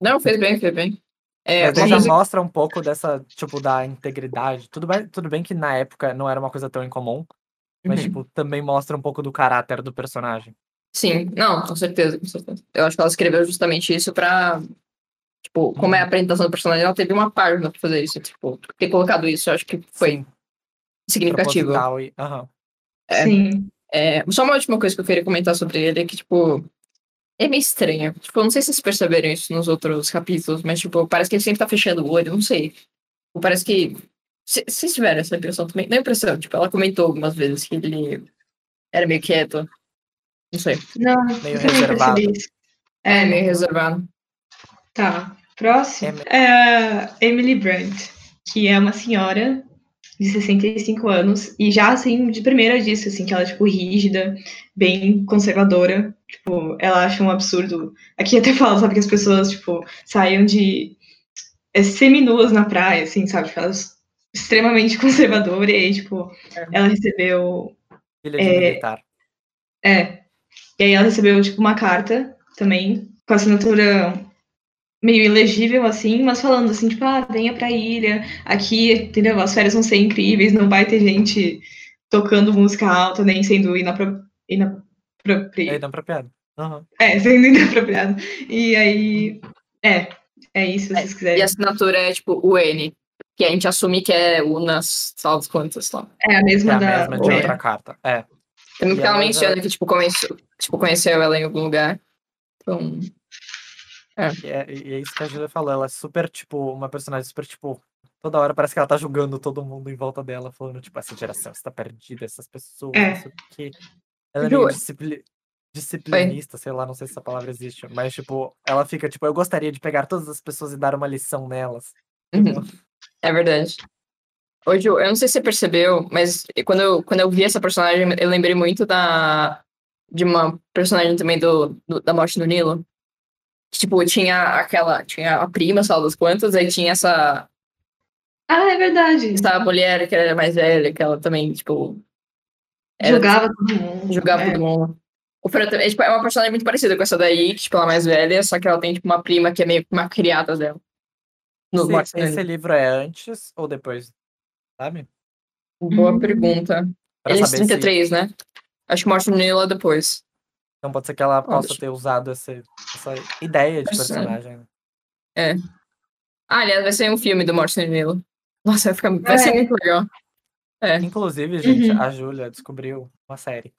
Não, fez bem, fez bem. É, Mas já coisa- mostra um pouco dessa, tipo, da integridade. Tudo bem, tudo bem que na época não era uma coisa tão incomum, mas, Uhum. tipo, também mostra um pouco do caráter do personagem. Sim, não, com certeza, com certeza. Eu acho que ela escreveu justamente isso pra. Tipo, como é a apresentação do personagem, ela teve uma página pra fazer isso. Tipo, ter colocado isso, eu acho que foi Sim, significativo. e. Aham. É. Sim. É, só uma última coisa que eu queria comentar sobre ele é que, tipo, é meio estranho. Tipo, eu não sei se vocês perceberam isso nos outros capítulos, mas, tipo, parece que ele sempre tá fechando o olho, não sei. Tipo, Parece que. se- Vocês tiveram essa impressão também? Não é impressão, tipo, ela comentou algumas vezes que ele era meio quieto. Não sei. Não, Meio reservado. É, meio reservado. Tá. Próximo é a Emily Brandt, que é uma senhora de 65 anos e já assim de primeira disso assim que ela é tipo rígida, bem conservadora, tipo, ela acha um absurdo. Aqui até fala, sabe que as pessoas tipo saiam de é, seminuas na praia, assim, sabe? Tipo, ela é extremamente conservadora e aí, tipo, É. ela recebeu Filha de É. militar. é. E aí ela recebeu, tipo, uma carta também, com assinatura meio ilegível, assim, mas falando assim, tipo, ah, venha pra ilha, aqui, entendeu? As férias vão ser incríveis, não vai ter gente tocando música alta, nem sendo inapro... É inapropri... inapropriado. Aham. É, sendo inapropriado. E aí, é, é isso, se vocês E quiserem. a assinatura é, tipo, o N. Que a gente assume que é unas salas quantas lá. É a É mesma a da... mesma de é. outra carta. É. Também E porque ela ela menciona que, tipo, conheceu, tipo, conheceu ela em algum lugar. Então. E é, e é isso que a Julia falou. Ela é super, tipo, uma personagem super, tipo. Toda hora parece que ela tá julgando todo mundo em volta dela, falando, tipo, essa geração está perdida, essas pessoas, É. não sei o quê. Ela é Ju, meio discipli- disciplinista, sei lá, não sei se essa palavra existe, mas, tipo, ela fica, tipo, eu gostaria de pegar todas as pessoas e dar uma lição nelas. Uhum. É verdade. Hoje, eu não sei se você percebeu, mas quando eu, quando eu vi essa personagem, eu lembrei muito da de uma personagem também do, do- da Morte no Nilo. Que, tipo, tinha aquela. Tinha a prima, sei lá das quantas, aí tinha essa, Ah, é verdade. essa mulher que era mais velha, que ela também, tipo. era- Julgava todo mundo. julgava é. todo mundo. O Fran também- é, tipo, é uma personagem muito parecida com essa daí, que tipo, ela é mais velha, só que ela tem tipo, uma prima que é meio que uma criada dela. No no esse Nilo. livro é antes ou depois? Sabe? Boa Hum. pergunta. Pra Ele é saber se- 33, né? Acho que Morte no Nilo é depois. Então pode ser que ela possa ter usado esse- essa ideia de ser. personagem. né? Ah, aliás, vai sair um filme do Morte Nilo. Nossa, vai, ficar, vai ser É. muito legal. É. Inclusive, gente, Uhum. a Júlia descobriu uma série.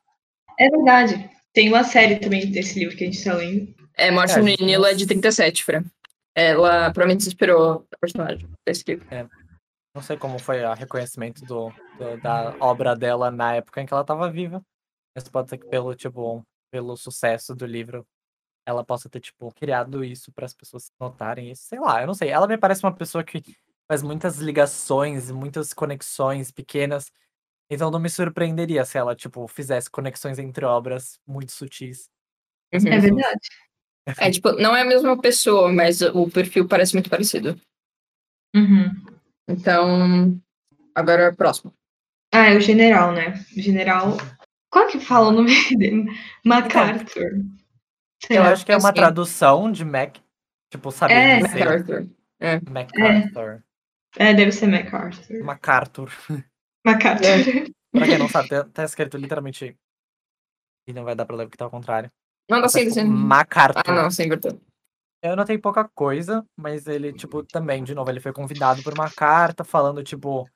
É verdade. Tem uma série também desse livro que a gente tá lendo. É, Morte É, no gente, Nilo é de nossa. 37, Fran. Ela provavelmente se inspirou na personagem desse livro. Não sei como foi o reconhecimento do, do- da obra dela na época em que ela estava viva. Mas pode ser que pelo, tipo, pelo sucesso do livro, ela possa ter, tipo, criado isso para as pessoas notarem isso. Sei lá, eu não sei. Ela me parece uma pessoa que faz muitas ligações, muitas conexões pequenas. Então não me surpreenderia se ela, tipo, fizesse conexões entre obras muito sutis. É verdade. É, tipo, não é a mesma pessoa, mas o perfil parece muito parecido. Uhum. Então, agora é o próximo. Ah, é o general, né? O general. Qual que fala o nome dele? MacArthur. Sei Eu lá. acho que é uma assim. tradução de Mac, tipo, sabendo É. MacArthur. MacArthur. É, deve ser MacArthur. MacArthur. MacArthur. Pra quem não sabe, tá, tá escrito literalmente. E não vai dar pra ler porque tá ao contrário. Não, Tá sendo. escrito sendo- MacArthur. Ah, não, sem inverter. Eu notei pouca coisa, mas ele, tipo, também, de novo, ele foi convidado por uma carta falando, tipo.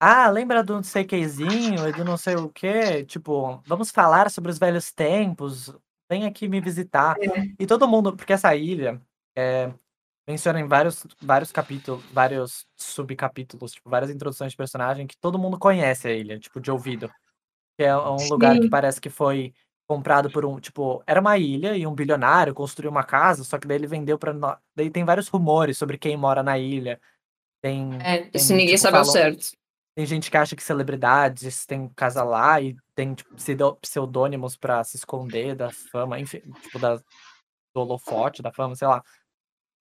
Ah, lembra do não sei quezinho e do não sei o quê? Tipo, vamos falar sobre os velhos tempos. Vem aqui me visitar. É. E todo mundo, porque essa ilha é, menciona em vários, vários capítulos, vários subcapítulos, tipo, várias introduções de personagem que todo mundo conhece a ilha, tipo, de ouvido. Que é um lugar que Sim. parece que foi comprado por um, tipo, era uma ilha e um bilionário construiu uma casa, só que daí ele vendeu pra nós. Daí tem vários rumores sobre quem mora na ilha. Tem, É, tem, isso ninguém tipo, sabe ao falam- certo. Tem gente que acha que celebridades têm casa lá e tem tipo, pseudônimos pra se esconder da fama, enfim, tipo, da, do holofote, da fama, sei lá.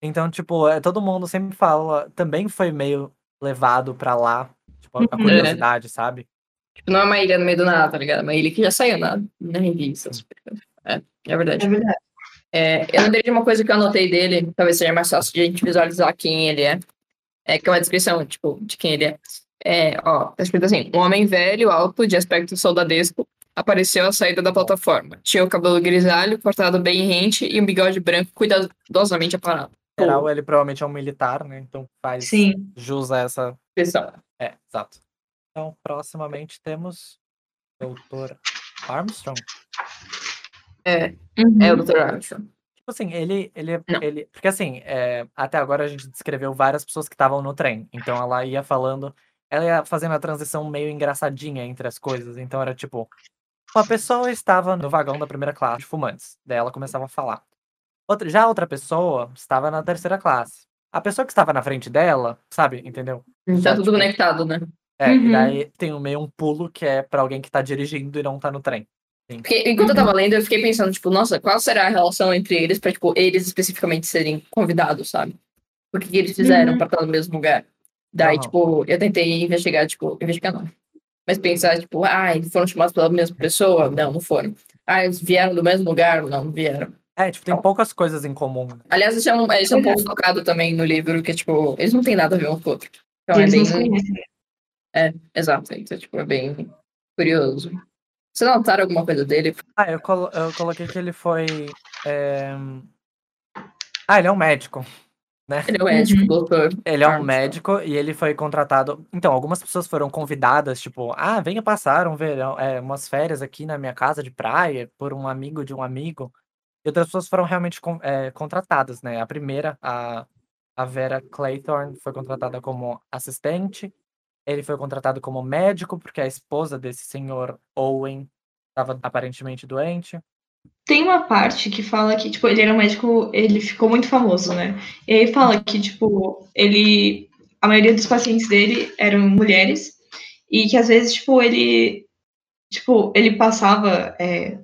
Então, tipo, é, todo mundo sempre fala, também foi meio levado pra lá, tipo, a, Uhum. curiosidade, sabe? Tipo, não é uma ilha no meio do nada, tá ligado? É uma ilha que já saiu na, na revista. É, é verdade. É verdade. É, eu lembrei de uma coisa que eu anotei dele, talvez seja mais fácil de a gente visualizar quem ele é. É que é uma descrição, tipo, de quem ele é. É, ó, tá escrito assim: um homem velho, alto, de aspecto soldadesco, apareceu à saída da plataforma. Tinha o cabelo grisalho, cortado bem rente e um bigode branco cuidadosamente aparado. Em geral, ele provavelmente é um militar, né? Então faz Sim. jus a essa. Descrição. É, exato. Então, proximamente temos Dr. Armstrong. É, Uhum. é o Dr. Armstrong. Tipo assim, ele. ele, Não. ele porque assim, é, até agora a gente descreveu várias pessoas que estavam no trem. Então ela ia falando. Ela ia fazendo a transição meio engraçadinha entre as coisas. Então era tipo. Uma pessoa estava no vagão da primeira classe de fumantes. Daí ela começava a falar. Outra, já outra pessoa estava na terceira classe. A pessoa que estava na frente dela, sabe? Entendeu? Tá Já, tudo tipo, conectado, né? É, Uhum. e daí tem um meio um pulo que é pra alguém que tá dirigindo e não tá no trem. Porque enquanto eu tava lendo, eu fiquei pensando, tipo, nossa, qual será a relação entre eles pra, tipo, eles especificamente serem convidados, sabe? O que, que eles fizeram Uhum. pra estar no mesmo lugar? Daí, Aham. tipo, eu tentei investigar, tipo, investigar não. Mas pensar, tipo, ah, eles foram chamados pela mesma pessoa? Não, não foram. Ah, eles vieram do mesmo lugar? Não, não vieram. É, tipo, tem poucas coisas em comum. né? Aliás, isso é um, isso é um pouco Verdade. focado também no livro, que, tipo, eles não têm nada a ver um com o outro. Então Eles é não se bem. conhecem. É, exato. Então, tipo, é bem curioso. Vocês notaram alguma coisa dele? Ah, eu, colo- eu coloquei que ele foi. é, Ah, ele é um médico. Né? Ele é o médico, doutor. Ele é um médico e ele foi contratado. Então, algumas pessoas foram convidadas, tipo, ah, venha passar um verão, é, umas férias aqui na minha casa de praia por um amigo de um amigo. E outras pessoas foram realmente con- é, contratadas, né? A primeira, a, a Vera Claythorne, foi contratada como assistente. Ele foi contratado como médico, porque a esposa desse senhor Owen estava aparentemente doente. Tem uma parte que fala que, tipo, ele era um médico, ele ficou muito famoso, né? E aí fala que, tipo, ele. A maioria dos pacientes dele eram mulheres, e que às vezes, tipo, ele. Tipo, ele passava. é,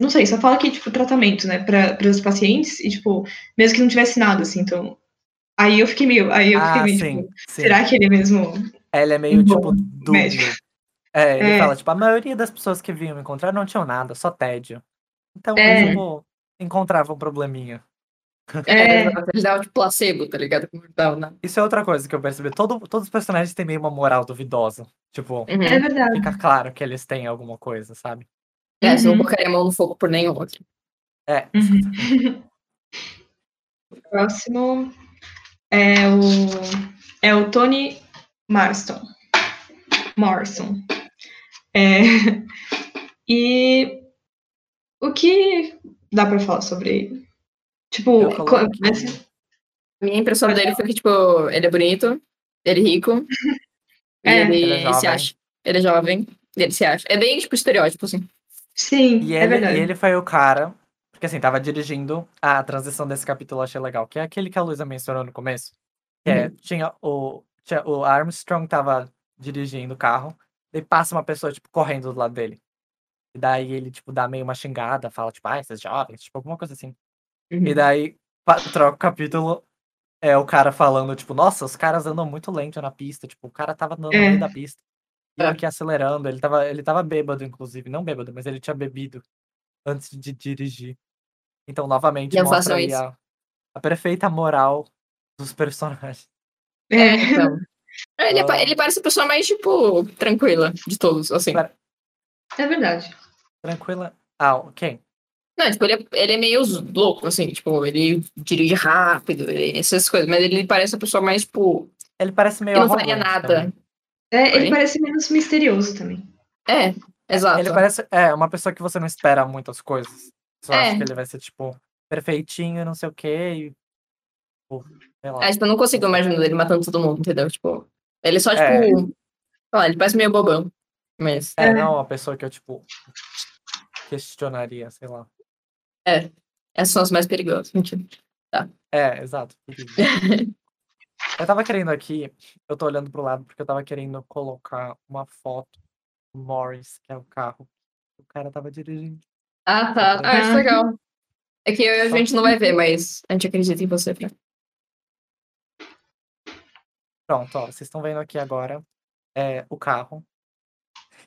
não sei, só fala que, tipo, tratamento, né, para os pacientes, e, tipo, mesmo que não tivesse nada, assim, então. Aí eu fiquei meio. Aí eu fiquei ah, meio, sim, tipo, sim. será que ele mesmo. Ele é meio, Um tipo, médico. É, ele É. fala, tipo, a maioria das pessoas que vinham me encontrar não tinham nada, só tédio. Então, É. eu, tipo, encontrava um probleminha. É. Eles davam tipo placebo, tá ligado? Como dava, né? Isso é outra coisa que eu percebi. Todo, todos os personagens têm meio uma moral duvidosa. Tipo, Uhum. É verdade. fica claro que eles têm alguma coisa, sabe? É, você não Uhum. colocaria a mão no fogo por nenhum outro. É, Uhum. O próximo é o, é o Tony Marston. Morrison. É, e o que dá pra falar sobre ele? Tipo, A minha impressão dele foi que, tipo, ele é bonito, ele é rico, É. ele, Ele é se acha. Ele é jovem, ele se acha. É bem, tipo, estereótipo, assim. sim, E é ele, verdade. e ele foi o cara, porque assim, tava dirigindo a transição desse capítulo, eu achei legal, que é aquele que a Luísa mencionou no começo. Que é, tinha o, tinha, o Armstrong tava dirigindo o carro, e passa uma pessoa, tipo, correndo do lado dele. E daí ele, tipo, dá meio uma xingada, fala, tipo, ah, esses jovens, tipo, alguma coisa assim. Uhum. E daí troca o capítulo, é o cara falando, tipo, nossa, os caras andam muito lento na pista, tipo, o cara tava andando no É. meio da pista. E É. aqui acelerando, ele tava, ele tava bêbado, inclusive, não bêbado, mas ele tinha bebido antes de dirigir. Então, novamente, Não mostra aí a, a perfeita moral dos personagens. É, É. então. É, Ele, é ele parece a pessoa mais, tipo, tranquila de todos, assim. É verdade. Tranquila. Ah, quem? Não, tipo, ele é, ele é meio louco, assim, tipo, ele dirige rápido, ele- essas coisas, mas ele parece a pessoa mais, tipo, Ele parece meio que não faria nada. também. É, ele Oi? parece menos misterioso também. É, exato. Ele parece é, uma pessoa que você não espera muitas coisas. Você É. acha que ele vai ser, tipo, perfeitinho, não sei o quê, e. Tipo, sei lá. É, tipo, eu não consigo imaginar ele matando todo mundo, entendeu? Tipo, ele só, tipo, É. lá, ele parece meio bobão, mas... É, É. não uma pessoa que eu, tipo, questionaria, sei lá. Essas são as mais perigosas. Mentira. É, exato. Eu tava querendo aqui, eu tô olhando pro lado porque eu tava querendo colocar uma foto do Morris, que é o carro que o cara tava dirigindo. Ah, tá. Ah, isso é legal. É que a gente não vai ver, mas a gente acredita em você, Fran. Pronto, ó, vocês estão vendo aqui agora é, o carro.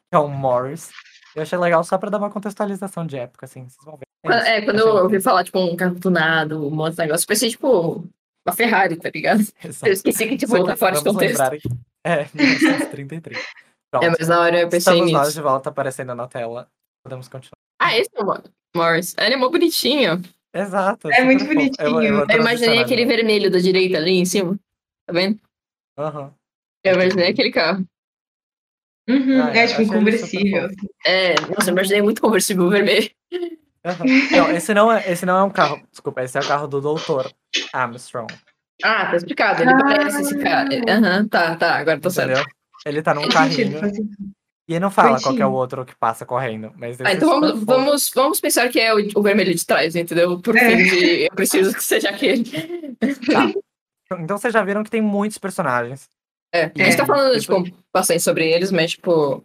Que é o Morris. Eu achei legal só pra dar uma contextualização de época, assim. Vocês vão ver. Quando- É, quando achei eu ouvi falar, tipo, um carro tunado, um monte de negócio, eu pensei, tipo, uma Ferrari, tá ligado? Exato. Eu esqueci que, tipo, tá fora de contexto. que- É, 1933. Pronto. É, mas na hora eu pensei Estamos nós nisso. de volta aparecendo na tela. Podemos continuar. Ah, esse é o Mor- Morris. Ele é mó bonitinho. Exato. É muito fofo. Eu eu bonitinho. Eu imaginei aquele vermelho da direita ali em cima. Tá vendo? Aham. Eu imaginei aquele carro. Uhum, Ah, é eu tipo um super conversível. É, nossa, eu imaginei muito conversível vermelho. Aham. Não, esse não, é, esse não é um carro. Desculpa, esse é o carro do doutor Armstrong. Ah, tá explicado. Ele Ah. parece esse cara. Aham, tá, tá. Agora tô certo. Entendeu? Ele tá num carrinho. sentido. E ele não fala qual que é o outro que passa correndo. Mas Ah, é então super vamos, vamos, vamos pensar que é o, o vermelho de trás, entendeu? Por É. fim de eu preciso que seja aquele. Então vocês já viram que tem muitos personagens. É, a gente tá É. falando, tipo, bastante sobre eles, mas, tipo,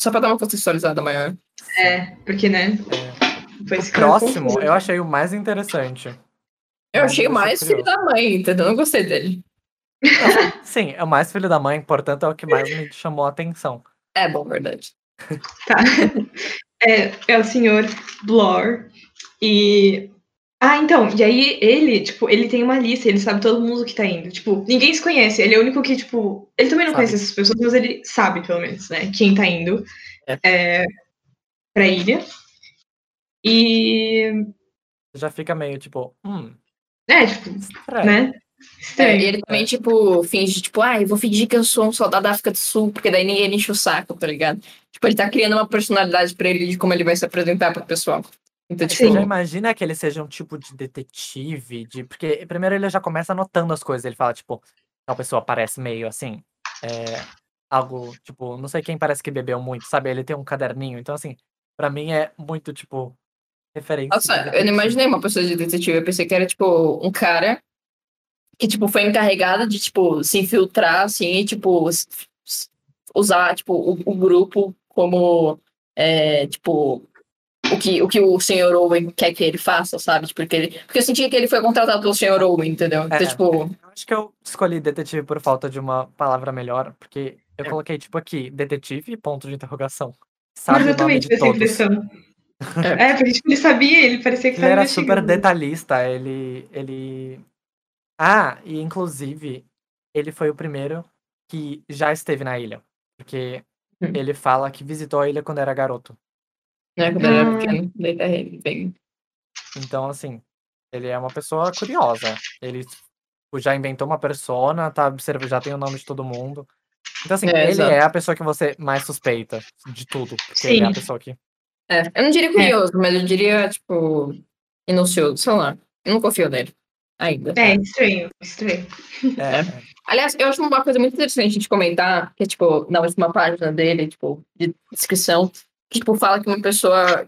só pra dar uma contextualizada maior. É, porque, né? É, Foi o isso que eu próximo eu achei o mais interessante. Eu Mas achei o mais filho da mãe, entendeu? Eu não gostei dele. Sim, é o mais filho da mãe, portanto é o que mais me chamou a atenção. É bom, verdade. Tá. É, é o senhor Blor. E. Ah, então, e aí ele, tipo, ele tem uma lista, ele sabe todo mundo que tá indo. Tipo, ninguém se conhece, ele é o único que, tipo. Ele também não Sabe. conhece essas pessoas, mas ele sabe, pelo menos, né? Quem tá indo É. é, pra ilha. E. Já fica meio tipo, hum, É, tipo, estranho. né? É, e ele também, tipo, finge, tipo, ah, eu vou fingir que eu sou um soldado da África do Sul, porque daí ninguém enche o saco, tá ligado? Tipo, ele tá criando uma personalidade pra ele de como ele vai se apresentar pro pessoal. Então, Você tipo, já imagina que ele seja um tipo de detetive, de... porque primeiro ele já começa anotando as coisas, ele fala, tipo, tal pessoa parece meio assim, é, algo, tipo, não sei quem parece que bebeu muito, sabe? Ele tem um caderninho, então assim, pra mim é muito, tipo, referência. Nossa, eu não imaginei uma pessoa de detetive. Eu pensei que era, tipo, um cara que, tipo, foi encarregado de, tipo, se infiltrar, assim, e, tipo, usar, tipo, o, o grupo como, é, tipo, o que, o que o Sr. Owen quer que ele faça, sabe? Tipo, porque, ele, porque eu senti que ele foi contratado pelo Sr. Owen, entendeu? Então, É. tipo, Eu acho que eu escolhi detetive por falta de uma palavra melhor, porque eu É. coloquei, tipo, aqui, detetive, ponto de interrogação. Sabe Mas eu também tive essa impressão. É. É, porque tipo, ele sabia, ele parecia que Ele era super detalhista, ele, ele... Ah, e inclusive, ele foi o primeiro que já esteve na ilha, porque Hum. ele fala que visitou a ilha quando era garoto. Né, quando ele era pequeno, tá bem... Então, assim, ele é uma pessoa curiosa. Ele tipo, já inventou uma persona, tá observa, já tem o nome de todo mundo. Então, assim, É, ele exato. é a pessoa que você mais suspeita de tudo, porque ele é a Sim. pessoa que... É, eu não diria curioso, mas eu diria, tipo, inucioso, sei lá. Eu não confio nele. Ainda. É, estranho, estranho. É, É. Aliás, eu acho uma coisa muito interessante a gente comentar, que é, tipo, na última página dele, tipo, de descrição, que, tipo, fala que uma pessoa,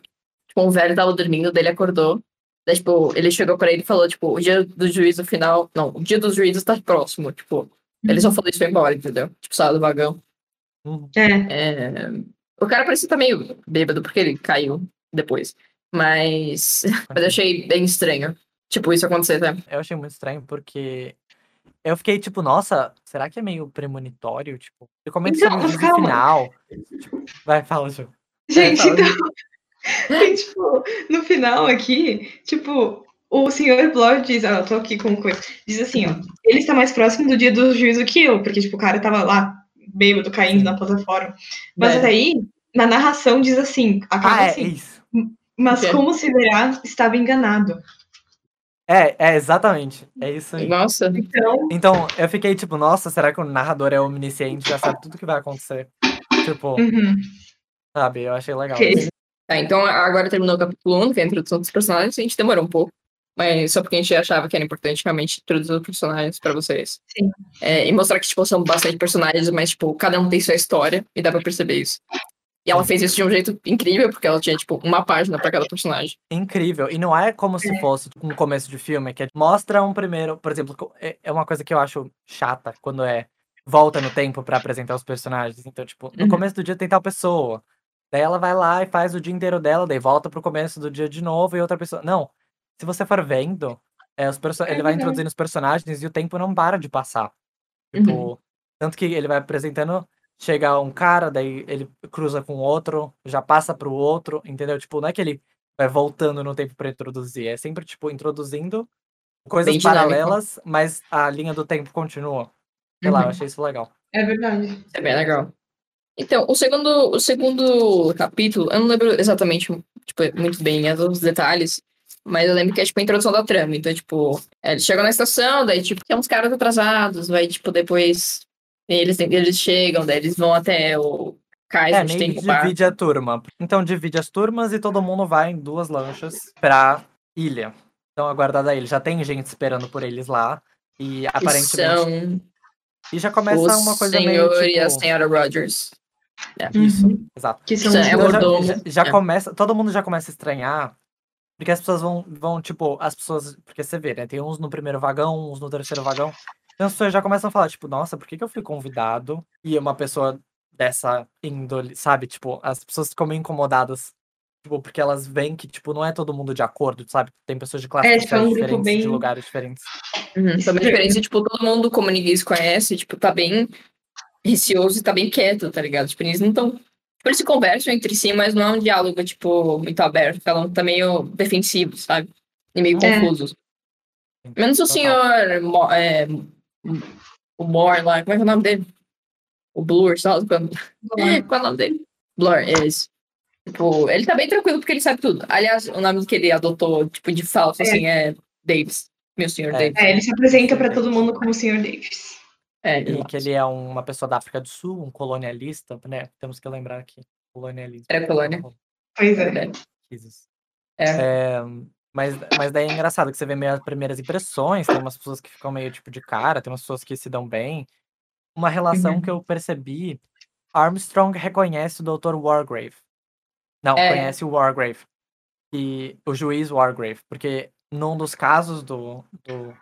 tipo, um velho tava dormindo, dele acordou, daí, tipo, ele chegou pra ele e falou, tipo, o dia do juízo final, não, o dia dos juízos tá próximo, tipo, ele só falou isso e foi embora, entendeu? Tipo, saiu do vagão. Uhum. É, É, O cara parecia estar meio bêbado, porque ele caiu depois, mas, mas eu achei bem estranho, tipo, isso acontecer, tá? Eu achei muito estranho porque eu fiquei tipo, nossa, será que é meio premonitório? Tipo, eu comento sobre o final. Tipo, vai, fala, Ju. Gente, fala. então. tem, tipo, no final aqui, tipo, o senhor Blor diz, ah, eu tô aqui com coisa. Diz assim, ó, ele está mais próximo do dia do juízo que eu, porque, tipo, o cara tava lá, bêbado, caindo na plataforma. Mas É. daí, na narração, diz assim, acaba Ah, é assim, isso. mas como se verá, estava enganado. É, é exatamente. É isso aí. Nossa, Então, Então, eu fiquei tipo, nossa, será que o narrador é omnisciente, já sabe tudo que vai acontecer? Tipo, uhum, sabe, eu achei legal. ok. isso. Tá, então agora terminou o capítulo 1, que é a introdução dos personagens. A gente demorou um pouco, mas só porque a gente achava que era importante realmente introduzir os personagens pra vocês. Sim. É, e mostrar que, tipo, são bastante personagens, mas, tipo, cada um tem sua história e dá pra perceber isso. E ela fez isso de um jeito incrível, porque ela tinha, tipo, uma página pra cada personagem. Incrível. E não é como se fosse tipo, um começo de filme, que é- mostra um primeiro. Por exemplo, é é uma coisa que eu acho chata quando é volta no tempo pra apresentar os personagens. Então, tipo, no Uhum. começo do dia tem tal pessoa. Daí ela vai lá e faz o dia inteiro dela, daí volta pro começo do dia de novo e outra pessoa. Não. Se você for vendo, é, os perso- ele vai verdade. introduzindo os personagens e o tempo não para de passar. Uhum. Tipo, tanto que ele vai apresentando chega um cara, daí ele cruza com outro, já passa pro outro, entendeu? Tipo, não é que ele vai voltando no tempo pra introduzir, é sempre, tipo, introduzindo coisas Bem dinâmico. paralelas, mas a linha do tempo continua. Sei lá, eu Uhum. achei isso legal. É verdade. É bem legal. Então, o segundo, o segundo capítulo, eu não lembro exatamente, tipo, muito bem os detalhes, mas eu lembro que é, tipo, a introdução da trama. Então, tipo, é, eles chegam na estação, daí, tipo, tem uns caras atrasados, vai, tipo, depois eles, eles chegam, daí eles vão até o cais É, onde tem que o bar. divide a turma. Então divide as turmas e todo mundo vai em duas lanchas pra ilha. Então aguardar da ilha. Já tem gente esperando por eles lá. E aparentemente. são E já começa o uma coisa senhor meio. e a Tipo... senhora Rogers. Isso, Uhum. exato. Que são os é Então, já, mordomo. já, já É. começa. Todo mundo já começa a estranhar. Porque as pessoas vão, vão, tipo, as pessoas. Porque você vê, né? Tem uns no primeiro vagão, uns no terceiro vagão. Então as pessoas já começam a falar, tipo, nossa, por que, que eu fui convidado? E uma pessoa dessa índole, sabe? Tipo, as pessoas ficam meio incomodadas. Tipo, porque elas veem que, tipo, não é todo mundo de acordo, sabe? Tem pessoas de classes É, tipo, é um diferentes, de bem- lugares diferentes. Uhum, também Estranho. diferença, tipo, todo mundo, como ninguém se conhece, tipo, tá bem receoso e tá bem quieto, tá ligado? Tipo, eles não tão. Tipo, eles se conversam entre si, mas não é um diálogo, tipo, muito aberto. Falam tá meio defensivo, sabe? E meio É. confuso. Menos o Total. senhor. Mo- é, o Moore lá, como é que é o nome dele? O Blur, sabe? Qual qual é o nome dele? Blur, é isso. Tipo, ele tá bem tranquilo porque ele sabe tudo. Aliás, o nome que ele adotou, tipo, de falso, É. assim, é Davis. Meu senhor É. Davis. É, ele se apresenta pra todo mundo como o Sr. Davis. É, E exato. que ele é uma pessoa da África do Sul, um colonialista, né? Temos que lembrar aqui. Colonialismo. Era colônia. Pois É é. verdade. Jesus. É. É, mas, mas daí é engraçado que você vê meio as primeiras impressões, tem umas pessoas que ficam meio tipo de cara, tem umas pessoas que se dão bem. Uma relação Uhum. que eu percebi, Armstrong reconhece o Dr. Wargrave. Não, É. conhece o Wargrave. E o juiz Wargrave, porque num dos casos do, do,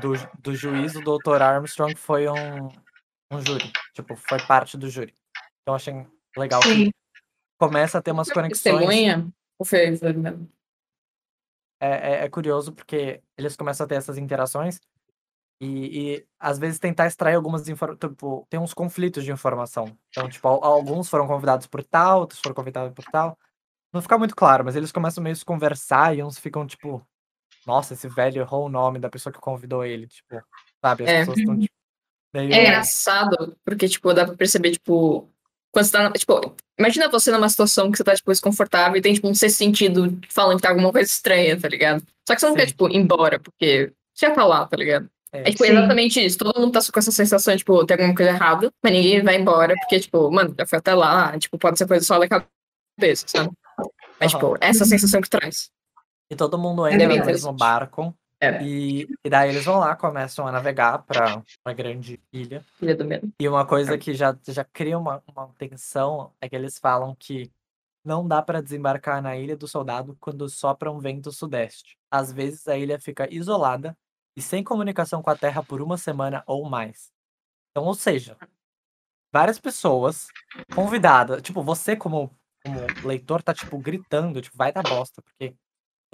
do, do juiz, o Dr. Armstrong foi um, um júri. Tipo, foi parte do júri. Então achei legal Sim. que começa a ter umas conexões. Testemunha? Ou foi foi mesmo? é, é- é curioso porque eles começam a ter essas interações e, e, às vezes tentar extrair algumas informações. Tipo, tem uns conflitos de informação. Então, tipo, al- alguns foram convidados por tal, outros foram convidados por tal. Não fica muito claro, mas eles começam meio a se conversar e uns ficam tipo, nossa, esse velho errou o nome da pessoa que convidou ele. Tipo, sabe? As É. pessoas estão tipo, meio. É engraçado, porque, tipo, dá pra perceber, tipo, quando você tá, na- tipo, imagina você numa situação que você tá, tipo, desconfortável e tem, tipo, um sexto sentido falando que tá alguma coisa estranha, tá ligado? Só que você não quer, Sim. tipo, ir embora, porque você já tá lá, tá ligado? É, É, tipo, Sim. exatamente isso. Todo mundo tá com essa sensação, tipo, tem alguma coisa errada, mas ninguém vai embora, porque, tipo, mano, já foi até lá, tipo, pode ser coisa só da cabeça, sabe? Mas, Aham. tipo, essa sensação que traz. E todo mundo É entra bem no mesmo barco. É. E, e daí eles vão lá, começam a navegar pra uma grande ilha. Filha do medo. E uma coisa que já, já cria uma, uma tensão é que eles falam que não dá para desembarcar na Ilha do Soldado quando sopra um vento sudeste. Às vezes a ilha fica isolada e sem comunicação com a Terra por uma semana ou mais. Então, ou seja, várias pessoas convidadas, tipo, você como, como leitor tá tipo gritando, tipo, vai dar bosta, porque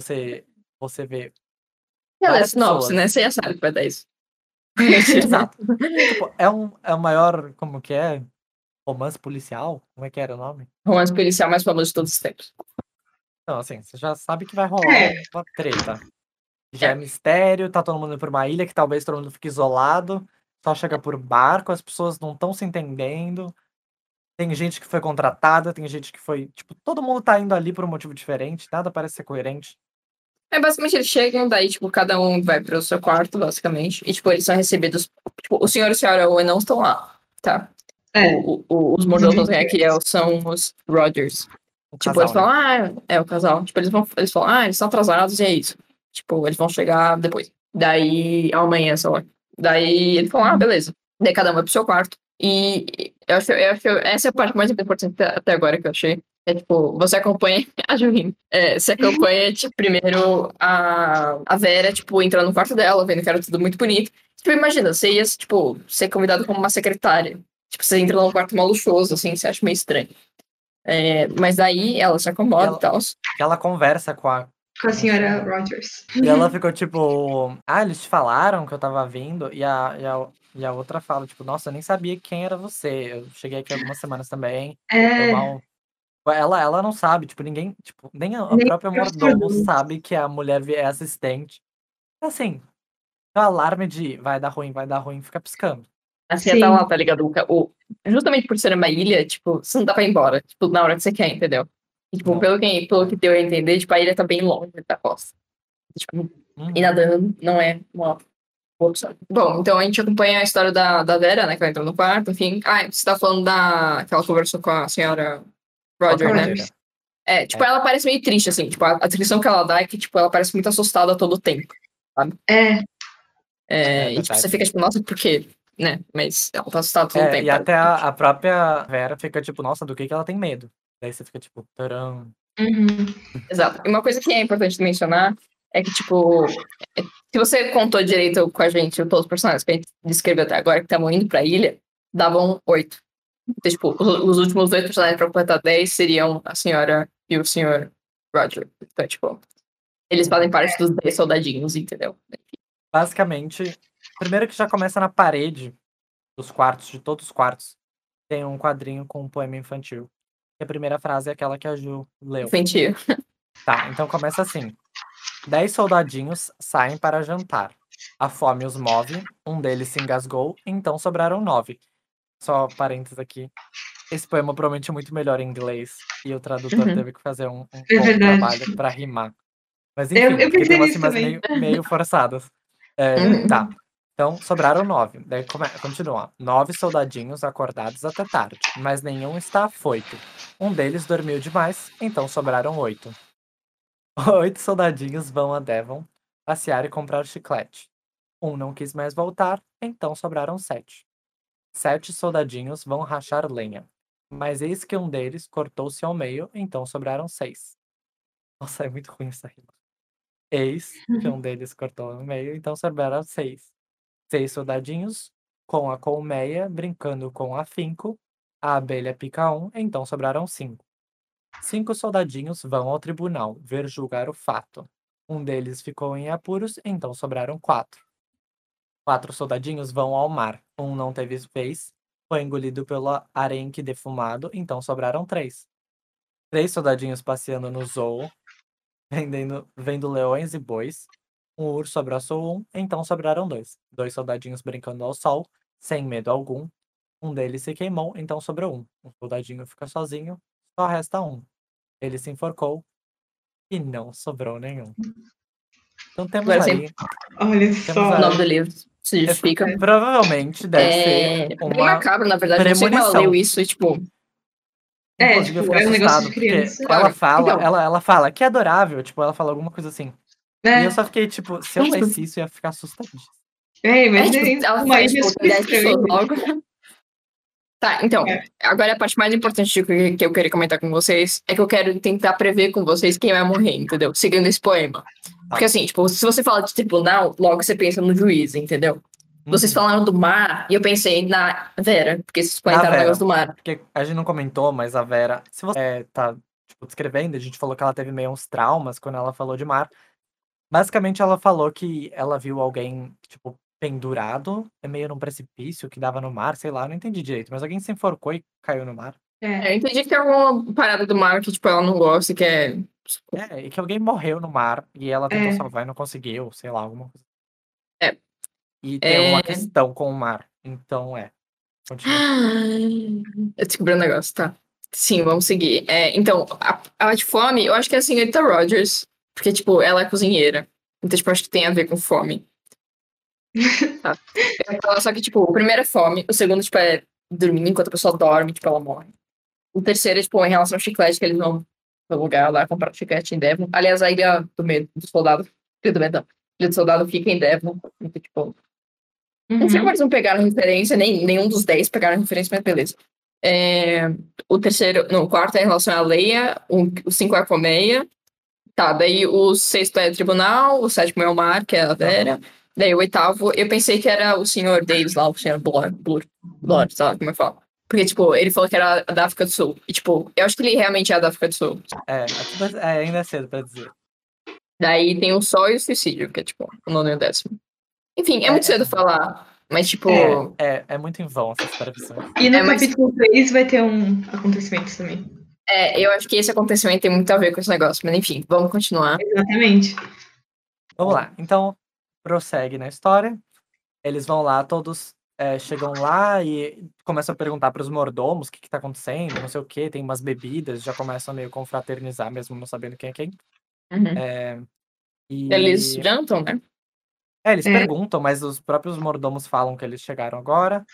você você vê Ela é sinopse, né? Você já sabe que vai dar isso. Exato. Tipo, é, um, é o maior, como que é? Romance policial? Como é que era o nome? Romance policial mais famoso de todos os tempos. Então, assim, você já sabe que vai rolar É. uma treta. Já é É. mistério, tá todo mundo indo pra uma ilha que talvez todo mundo fique isolado, só chega por barco, as pessoas não estão se entendendo. Tem gente que foi contratada, tem gente que foi. Tipo, todo mundo tá indo ali por um motivo diferente, nada parece ser coerente. É, basicamente, eles chegam, daí, tipo, cada um vai pro seu quarto, basicamente. E, tipo, eles são recebidos. Tipo, o senhor e a senhora Owen não estão lá, tá? É. O, o- os mordomos aqui é- são os Rogers. Um Tipo, casal, eles falam, ah, é o casal. Tipo, eles vão, eles falam, ah, eles estão atrasados e é isso. Tipo, eles vão chegar depois. Daí, amanhã, sei lá. Daí, eles falam, ah, beleza. Daí cada um vai pro seu quarto. E eu acho, eu acho essa é a parte mais importante até agora que eu achei. É tipo, você acompanha a Juline. É, você acompanha, tipo, primeiro a, a Vera, tipo, entrando no quarto dela, vendo que era tudo muito bonito. Tipo, imagina, você ia, tipo, ser convidado como uma secretária. Tipo, você entra num quarto mal luxuoso, assim, você acha meio estranho. É, mas daí ela se acomoda Ela- e tal. Ela conversa com a. Com a senhora Rogers. E ela ficou tipo. Ah, eles te falaram que eu tava vindo. E a, e a, E a outra fala, tipo, nossa, eu nem sabia quem era você. Eu cheguei aqui algumas semanas também. Eu É, mal. Ela, ela não sabe, tipo, ninguém, tipo, nem a, a Nem própria mordomo sabe que a mulher é assistente. Assim, o alarme de vai dar ruim, vai dar ruim, fica piscando. Assim, Sim. tá lá, tá ligado? O, ca- o- justamente por ser uma ilha, tipo, você não dá pra ir embora, tipo, na hora que você quer, entendeu? E, tipo, pelo que, pelo que deu a entender, tipo, a ilha tá bem longe da costa. Tipo, Uhum. e nadando não é uma boa opção. Bom, então a gente acompanha a história da, da Vera, né, que ela entrou no quarto, enfim. Ah, você tá falando da... que ela conversou com a senhora Roger, né? É, tipo, É. ela parece meio triste, assim, tipo, a, a descrição que ela dá é que, tipo, ela parece muito assustada todo o tempo. é, É, É e, tipo, você fica, tipo, nossa, por quê? Né? Mas ela tá assustada todo o É, tempo. e até a, a própria Vera fica tipo, nossa, do que que ela tem medo? Daí você fica tipo, taram. uhum, Exato. E uma coisa que é importante mencionar é que, tipo, é- se você contou direito com a gente todos os personagens que a gente descreveu até agora que estavam indo pra ilha, davam oito. Então, tipo, os, os últimos dois personagens pra completar dez seriam a senhora e o senhor Roger. Então, tipo, eles fazem parte dos dez soldadinhos, entendeu? Basicamente, primeiro que já começa na parede dos quartos, de todos os quartos, tem um quadrinho com um poema infantil. E a primeira frase é aquela que a Ju leu. Infantil. Tá, então começa assim. Dez soldadinhos saem para jantar. A fome os move, um deles se engasgou, então sobraram nove. Só parênteses aqui. Esse poema provavelmente é muito melhor em inglês. E o tradutor Uhum. teve que fazer um, um verdade. trabalho para rimar. Mas enfim, Eu- eu porque tem umas nisso rimas meio, meio forçadas. É, Uhum. Tá. Então, sobraram nove. Daí continua. Nove soldadinhos acordados até tarde, mas nenhum está afoito. Um deles dormiu demais, então sobraram oito. Oito soldadinhos vão a Devon passear e comprar chiclete. Um não quis mais voltar, então sobraram sete. Sete soldadinhos vão rachar lenha. Mas eis que um deles cortou-se ao meio, então sobraram seis. Nossa, é muito ruim essa rima. Eis que um deles cortou ao meio, então sobraram seis. Seis soldadinhos com a colmeia brincando com afinco. A abelha pica um, então sobraram cinco. Cinco soldadinhos vão ao tribunal ver julgar o fato. Um deles ficou em apuros, então sobraram quatro. Quatro soldadinhos vão ao mar. Um não teve vez, foi engolido pelo arenque defumado, então sobraram três. Três soldadinhos passeando no zoo, vendendo, vendo leões e bois. Um urso abraçou um, então sobraram dois. Dois soldadinhos brincando ao sol, sem medo algum. Um deles se queimou, então sobrou um. Um soldadinho fica sozinho, só resta um. Ele se enforcou e não sobrou nenhum. Então temos Agora sim. aí. olha só. O nome do livro se justifica. Provavelmente deve É, ser uma. macabro, na verdade. Não sei como ela premonição. leu isso e, tipo, É, tipo, é um negócio assustado, de criança. ela fala, Então. ela, ela fala que é adorável, tipo, ela fala alguma coisa assim. E É, eu só fiquei, tipo, se eu É, tipo- lesse isso, eu ia ficar assustadíssimo. é, É, mas tipo, é ela faz, tipo, super 10 pessoas estranha. logo. Tá, então, É. agora a parte mais importante que que eu queria comentar com vocês é que eu quero tentar prever com vocês quem vai morrer, entendeu? Seguindo esse poema. Porque assim, tipo, se você fala de tribunal, logo você pensa no juiz, entendeu? Vocês Uhum. falaram do mar e eu pensei na Vera, porque vocês comentaram o negócio do mar. Porque a gente não comentou, mas a Vera, se você é, tá tipo, descrevendo, a gente falou que ela teve meio uns traumas quando ela falou de mar. Basicamente, ela falou que ela viu alguém, tipo, pendurado, é meio num precipício que dava no mar, sei lá, não entendi direito, mas alguém se enforcou e caiu no mar. É, Eu entendi que tem alguma parada do mar que, tipo, ela não gosta e que é. É, e que alguém morreu no mar e ela tentou É. salvar e não conseguiu, sei lá, alguma coisa. É. E tem uma É. questão com o mar. Então é. Continua. Eu descobri um negócio, tá? Sim, vamos seguir. É, então, a, a de fome, eu acho que é a senhorita Rogers, porque, tipo, ela é cozinheira. Então, tipo, acho que tem a ver com fome. Tá. Só que, tipo, o primeiro é fome, o segundo, tipo, é dormir enquanto a pessoa dorme, tipo, ela morre. O terceiro é, tipo, em relação ao chiclete, que eles vão no lugar lá comprar chiclete em Devon. Aliás, a ilha do medo, do soldado, do medo, não. ilha do soldado fica em Devon. Então, tipo, não sei uhum. como eles não pegaram referência, nem nenhum dos dez pegaram referência, mas beleza. É, o terceiro, não, o quarto é em relação à Leia, o, o cinco é a Colmeia. Tá, daí o sexto é tribunal, o sétimo é o Mar, que é a Vera. Daí o oitavo, eu pensei que era o senhor Davis lá, o senhor Blur, Blur, Blur, sei lá como é que fala. Porque, tipo, ele falou que era da África do Sul. E, tipo, eu acho que ele realmente é da África do Sul. É, é é, ainda é cedo pra dizer. Daí tem o Sol e o Suicídio, que é, tipo, o nono e o décimo. Enfim, é muito É. cedo falar Mas, tipo. É, é, é muito em vão essas previsões. E no É, mas- capítulo 3 vai ter um acontecimento também. É, eu acho que esse acontecimento tem muito a ver com esse negócio. Mas, enfim, vamos continuar. Exatamente. Vamos lá. Então, prossegue na história. Eles vão lá, todos é, chegam lá e começam a perguntar para os mordomos o que, que tá acontecendo, não sei o que, tem umas bebidas, já começam a meio confraternizar, mesmo não sabendo quem é quem. Uhum. É, e... Eles jantam, né? É, eles É. perguntam, mas os próprios mordomos falam que eles chegaram agora.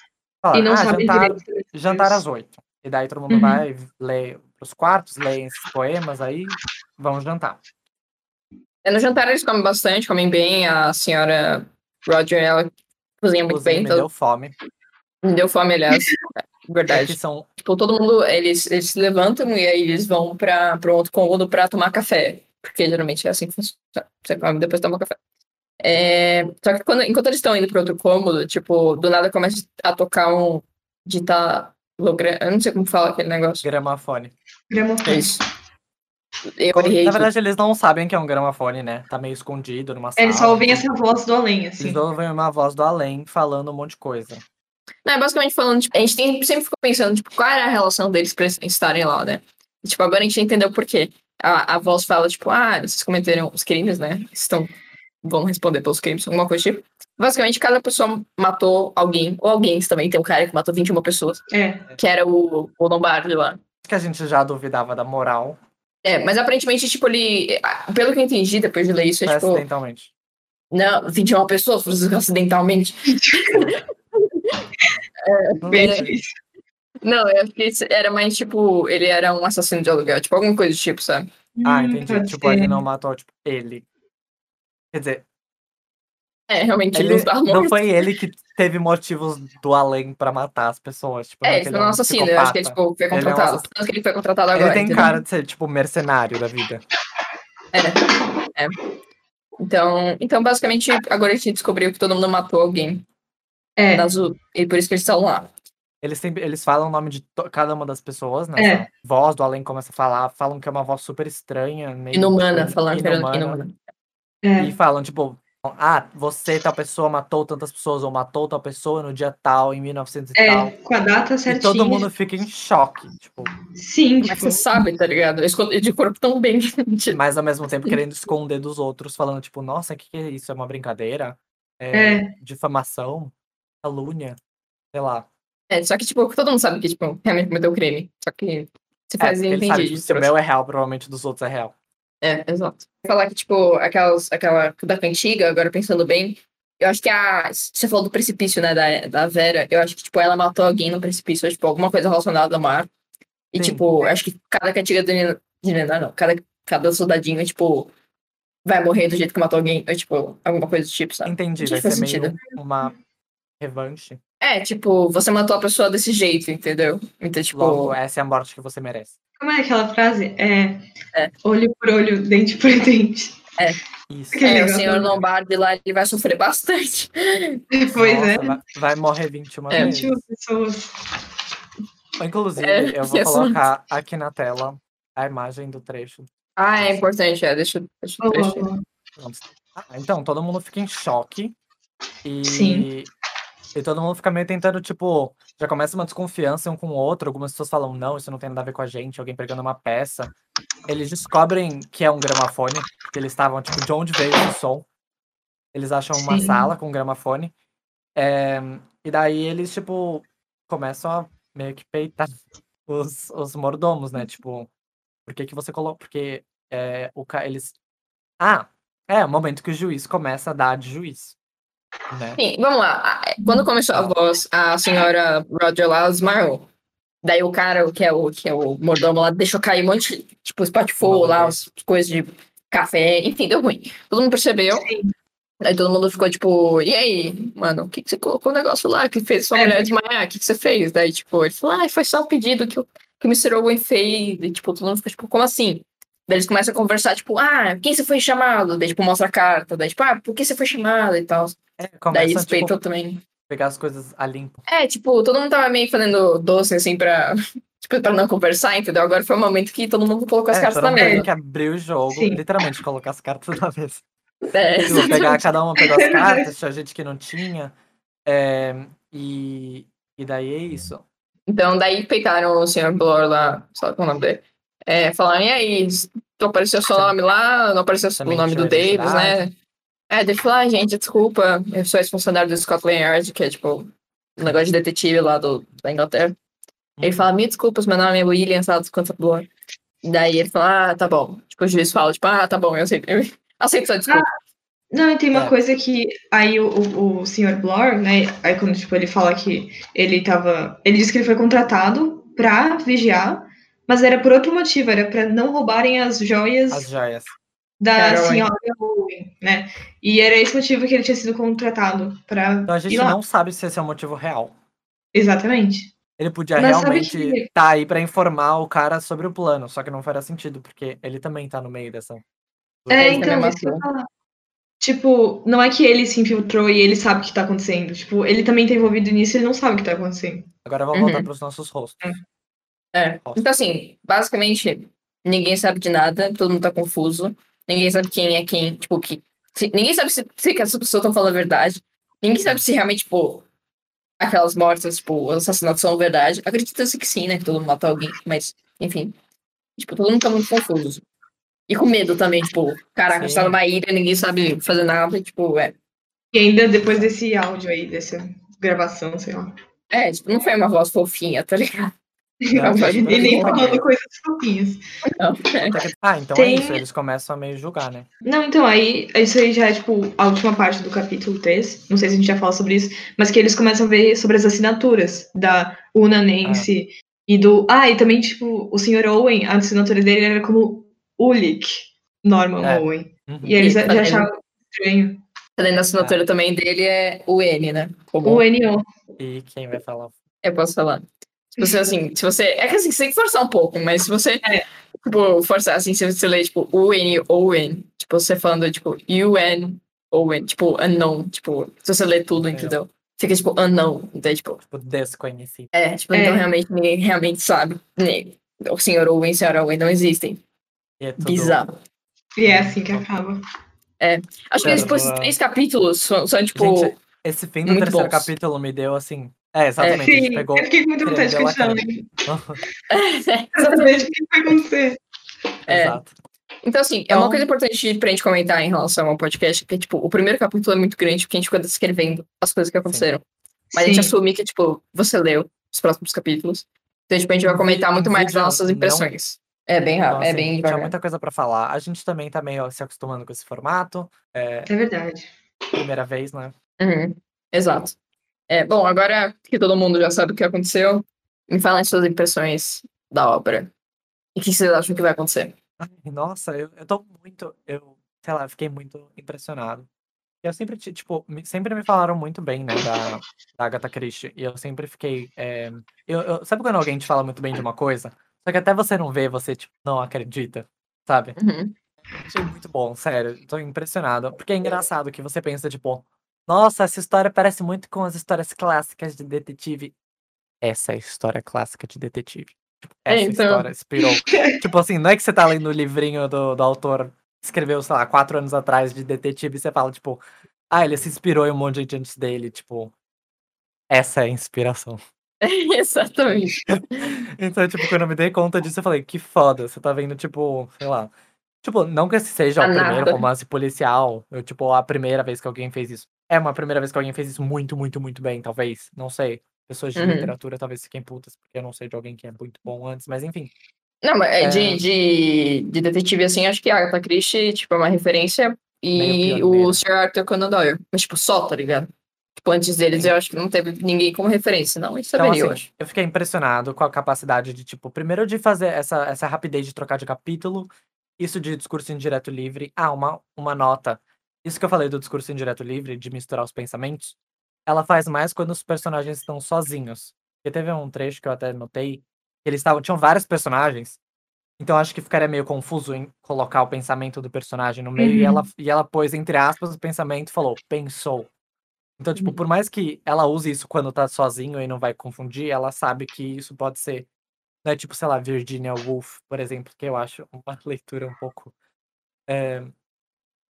Falaram, E não ah, sabem jantar, direito. jantar às oito. E daí todo mundo Uhum. vai ler pros quartos, leem esses poemas aí, vão jantar. É, No jantar eles comem bastante, comem bem. A senhora Roger, ela cozinha muito Inclusive, bem. me Então, deu fome. me deu fome, aliás. É, Verdade. são Tipo, todo mundo, eles, eles se levantam e aí eles vão para um outro cômodo para tomar café. Porque geralmente é assim que funciona. Você come depois toma café. É, só que quando, enquanto eles estão indo para outro cômodo, tipo, do nada começa a tocar um ditalogra... Eu não sei como fala aquele negócio. gramafone. É Gramofone. isso. Eu Na verdade, eles não sabem que é um gramafone, né? Tá meio escondido numa sala. Eles só ouvem essa voz do além, assim. Eles ouvem uma voz do além falando um monte de coisa. Não, é basicamente falando, tipo, a gente tem- sempre ficou pensando, tipo, qual era a relação deles pra estarem lá, né? E, tipo, agora a gente entendeu por quê. A, a voz fala, tipo, ah, vocês cometeram os crimes, né? Estão, vão responder pelos crimes, alguma coisa tipo. Basicamente, cada pessoa matou alguém, ou alguém também. Tem um cara que matou 21 pessoas, É. que era o, o Lombardi lá. Que a gente já duvidava da moral, É, mas aparentemente, tipo, ele. Pelo que eu entendi depois de ler isso, é tipo. acidentalmente. Não, 21 pessoas acidentalmente. Não Bem é- difícil. Não, eu acho que era mais tipo. Ele era um assassino de aluguel, tipo, alguma coisa do tipo, sabe? Ah, Hum, entendi. pode Tipo, ele ser. não matou, tipo, ele. Quer dizer, É, realmente, ele ele, não não foi ele que teve motivos do além pra matar as pessoas. Tipo, não É, é ele que foi ele um assassino, eu acho que ele tipo, foi Ele é um contratado. que ele foi contratado agora. Ele tem entendeu? cara de ser, tipo, mercenário da vida. É. é. Então, então, basicamente, agora a gente descobriu que todo mundo matou alguém É. na azul. E por isso que eles estão lá. Eles, sempre, eles falam o nome de to- cada uma das pessoas, né? É. Voz do além começa a falar, falam que é uma voz super estranha, meio Inumana, tipo, falando que era inumana. inumana. É. E falam, tipo, ah, você, tal pessoa, matou tantas pessoas, ou matou tal pessoa no dia tal, em 1900 e É, tal. com a data E certinha. todo mundo fica em choque, tipo, Sim, Mas tipo, você sabe, tá ligado? Eu escondi de corpo tão bem. Tipo, mas ao mesmo tempo querendo esconder dos outros, falando, tipo, nossa, o que, que é isso? É uma brincadeira? É, É. difamação? Calúnia? Sei lá. é, só que, tipo, todo mundo sabe que, tipo, realmente cometeu crime. Só que se É, faz ele sabe entendido. que se o meu é real, provavelmente o dos outros é real. É, exato. Falar que, tipo, aquelas, aquela da cantiga, agora pensando bem, eu acho que a. Você falou do precipício, né, da, da Vera, eu acho que, tipo, ela matou alguém no precipício, tipo, alguma coisa relacionada ao mar. E, Sim. tipo, acho que cada cantiga do Nená, não, cada, cada soldadinho, tipo, vai morrer do jeito que matou alguém, ou, tipo, alguma coisa do tipo, sabe? Entendi, vai ser meio sentido. uma revanche. É, tipo, você matou a pessoa desse jeito, entendeu? Então, tipo. Logo, essa é a morte que você merece. como é aquela frase? É, É. olho por olho, dente por dente. Isso. Que é, o senhor Lombardi lá, ele vai sofrer bastante. Pois Nossa, é. vai, vai morrer 21 É. vezes. 21 pessoas. Inclusive, É, eu vou colocar aqui na tela a imagem do trecho. Ah, é importante, é, deixa, deixa. Boa. Vamos- Ah, então, todo mundo fica em choque. E, Sim. E todo mundo fica meio tentando, tipo, já começa uma desconfiança um com o outro. Algumas pessoas falam, não, isso não tem nada a ver com a gente, alguém pegando uma peça. Eles descobrem que é um gramafone, que eles estavam, tipo, de onde veio esse som. Eles acham uma Sim. sala com um gramafone. É, e daí eles, tipo, começam a meio que peitar os, os mordomos, né? Tipo, por que que você coloca... Porque é, o ca... eles... Ah, é o momento que o juiz começa a dar de juiz, né? Sim, vamos lá. A- Quando começou a voz, a senhora Roger lá desmaiou. Daí o cara, que é o, que é o mordomo lá, deixou cair um monte de, tipo, espatifou lá, as coisas de café, enfim, deu ruim. Todo mundo percebeu. Sim. Aí todo mundo ficou tipo, e aí, mano, o que, que você colocou o negócio lá que fez sua É, mulher desmaiar? O que, que você fez? Daí, tipo, ele falou, ah, foi só um pedido que o, que o Mr. Owen fez. E, tipo, todo mundo fica, tipo, como assim? Daí eles começam a conversar, tipo, ah, quem você foi chamado? Daí, tipo, mostra a carta. Daí, tipo, ah, por que você foi chamado e tal. É, Daí eles tipo, peitam também. pegar as coisas a limpo. É, tipo, todo mundo tava meio fazendo doce, assim, pra, tipo, pra não conversar, entendeu? Agora foi o momento que todo mundo colocou as É, cartas na mundo tem mesa. que abrir o jogo, Sim. literalmente colocar as cartas na mesa. É, Tipo, pegar, cada uma pegou as cartas, tinha gente que não tinha. É, e, e daí é isso. Então, daí peitaram o senhor Blor lá, só com o nome dele. É, falaram, e aí, não apareceu seu nome lá, não apareceu o nome do Davis, né? É, deixa eu falar, "Ah, gente, desculpa, eu sou ex-funcionário do Scotland Yard, que é tipo um negócio de detetive lá do, da Inglaterra. Ele Uhum. fala, me desculpas, meu nome é William Salles Blor. Daí ele fala, ah, tá bom. Tipo, o juiz fala, tipo, ah, tá bom, eu aceito, eu aceito sua desculpa. Não, e tem uma É. coisa que aí o, o, o senhor Blor, né? Aí quando tipo, ele fala que ele tava. Ele disse que ele foi contratado pra vigiar, mas era por outro motivo, era pra não roubarem as joias As joias. da Carol, senhora Owen, né? E era esse motivo que ele tinha sido contratado pra Então a ir gente lá. não sabe se esse é o motivo real. Exatamente. Ele podia Mas realmente que- estar tá aí pra informar o cara sobre o plano, só que não faria sentido, porque ele também tá no meio dessa. É, então. Tipo, não é que ele se infiltrou e ele sabe o que tá acontecendo. Tipo, ele também tá envolvido nisso e ele não sabe o que tá acontecendo. Agora vamos voltar Uhum. pros nossos rostos. É. Então, assim, basicamente, ninguém sabe de nada, todo mundo tá confuso. Ninguém sabe quem é quem, tipo, que. se- ninguém sabe se, se que essas pessoas estão falando a verdade. Ninguém sabe se realmente, tipo, aquelas mortes, tipo, os assassinatos são verdade. Acredita-se que sim, né? Que todo mundo matou alguém, mas, enfim. Tipo, todo mundo tá muito confuso. E com medo também, tipo, caraca, a gente tá numa ilha, ninguém sabe fazer nada, tipo, é. E ainda depois desse áudio aí, dessa gravação, sei lá. É, tipo, não foi uma voz fofinha, tá ligado? Não, e nem falando coisas fofinhas. É. Ah, então Tem- é isso, eles começam a meio julgar, né? Não, então, aí, isso aí já é, tipo, a última parte do capítulo 3. Não sei se a gente já fala sobre isso, mas que eles começam a ver sobre as assinaturas da Una Nancy e do. Ah, e também, tipo, o Sr. Owen, a assinatura dele era como Ulick Norman É. Owen. Uhum. E eles Isso, já tá achavam estranho. Além da assinatura também dele é o N, né? Como O NO. E quem vai falar? eu posso falar. Se você, assim, se você. É que assim, você tem que forçar um pouco, mas se você, É. tipo, forçar, assim, se você ler, tipo, U-N, Owen, tipo, você falando, tipo, U-N, Owen, tipo, unknown, tipo, se você ler tudo, É. entendeu? Fica, tipo, unknown, então, tipo, Tipo, desconhecido. é, tipo, É. então realmente ninguém realmente sabe. né? O senhor Owen e a senhora Owen não existem. E é tudo... Bizarro. E é assim que acaba. Acho que Pera, depois vou- três capítulos são, são, tipo. Gente, esse fim do terceiro bons. capítulo me deu assim. É, exatamente. gente Sim, pegou. eu fiquei com muita vontade de continuar lendo. creme. Exatamente o que vai acontecer. É. Exato. Então, assim, é uma Então- coisa importante pra gente comentar em relação ao podcast, que, tipo, o primeiro capítulo é muito grande, porque a gente fica descrevendo as coisas que aconteceram. Mas a gente Sim. assume que, tipo, você leu os próximos capítulos. Então, tipo, a gente vai comentar muito mais das nossas não- impressões. É bem Então, rápido, é assim, bem tinha devagar. muita coisa pra falar. A gente também tá meio se acostumando com esse formato. É, É verdade. primeira vez, né? Uhum, Exato. É, bom, agora que todo mundo já sabe o que aconteceu, me falem suas impressões da obra. E o que vocês acham que vai acontecer? Ai, nossa, eu, eu tô muito. Eu, sei lá, fiquei muito impressionado. Eu sempre, ti- tipo, sempre me falaram muito bem, né, da, da Agatha Christie. E eu sempre fiquei. é, eu, eu- sabe quando alguém te fala muito bem de uma coisa? Só que até você não vê, você, tipo, não acredita, sabe? Uhum. Achei muito bom, sério. Tô impressionado. Porque é engraçado que você pensa, tipo, nossa, essa história parece muito com as histórias clássicas de detetive. Essa é a história clássica de detetive. É, essa então. história inspirou. tipo assim, não é que você tá lendo o livrinho do, do autor, escreveu, sei lá, quatro anos atrás de detetive e você fala, tipo, ah, ele se inspirou em um monte de gente antes dele. Tipo, essa é a inspiração. Exatamente. Então, tipo, quando eu me dei conta disso, eu falei, que foda, você tá vendo, tipo, sei lá. Tipo, não que esse seja o primeiro romance policial, eu, tipo, a primeira vez que alguém fez isso. É uma primeira vez que alguém fez isso muito, muito, muito bem, talvez. Não sei. Pessoas de Uhum. literatura talvez fiquem putas, porque eu não sei de alguém que é muito bom antes, mas enfim. Não, mas é É. de, de, de detetive, assim, acho que a Agatha Christie, tipo, é uma referência. E o. Sr. Arthur Conan Doyle. Mas, tipo, só, tá ligado? Tipo, antes deles, eu acho que não teve ninguém como referência, não. Isso é Então, bem, eu assim, acho. eu fiquei impressionado com a capacidade de, tipo, primeiro de fazer essa, essa rapidez de trocar de capítulo, isso de discurso indireto livre. Ah, uma, uma nota. Isso que eu falei do discurso indireto livre, de misturar os pensamentos, ela faz mais quando os personagens estão sozinhos. Porque teve um trecho que eu até notei, que eles estavam, tinham vários personagens, então acho que ficaria meio confuso em colocar o pensamento do personagem no meio, e, Uhum. ela, e ela pôs, entre aspas, o pensamento e falou, pensou. Então, tipo, por mais que ela use isso quando tá sozinho e não vai confundir, ela sabe que isso pode ser. Não é tipo, sei lá, Virginia Woolf, por exemplo, que eu acho uma leitura um pouco é,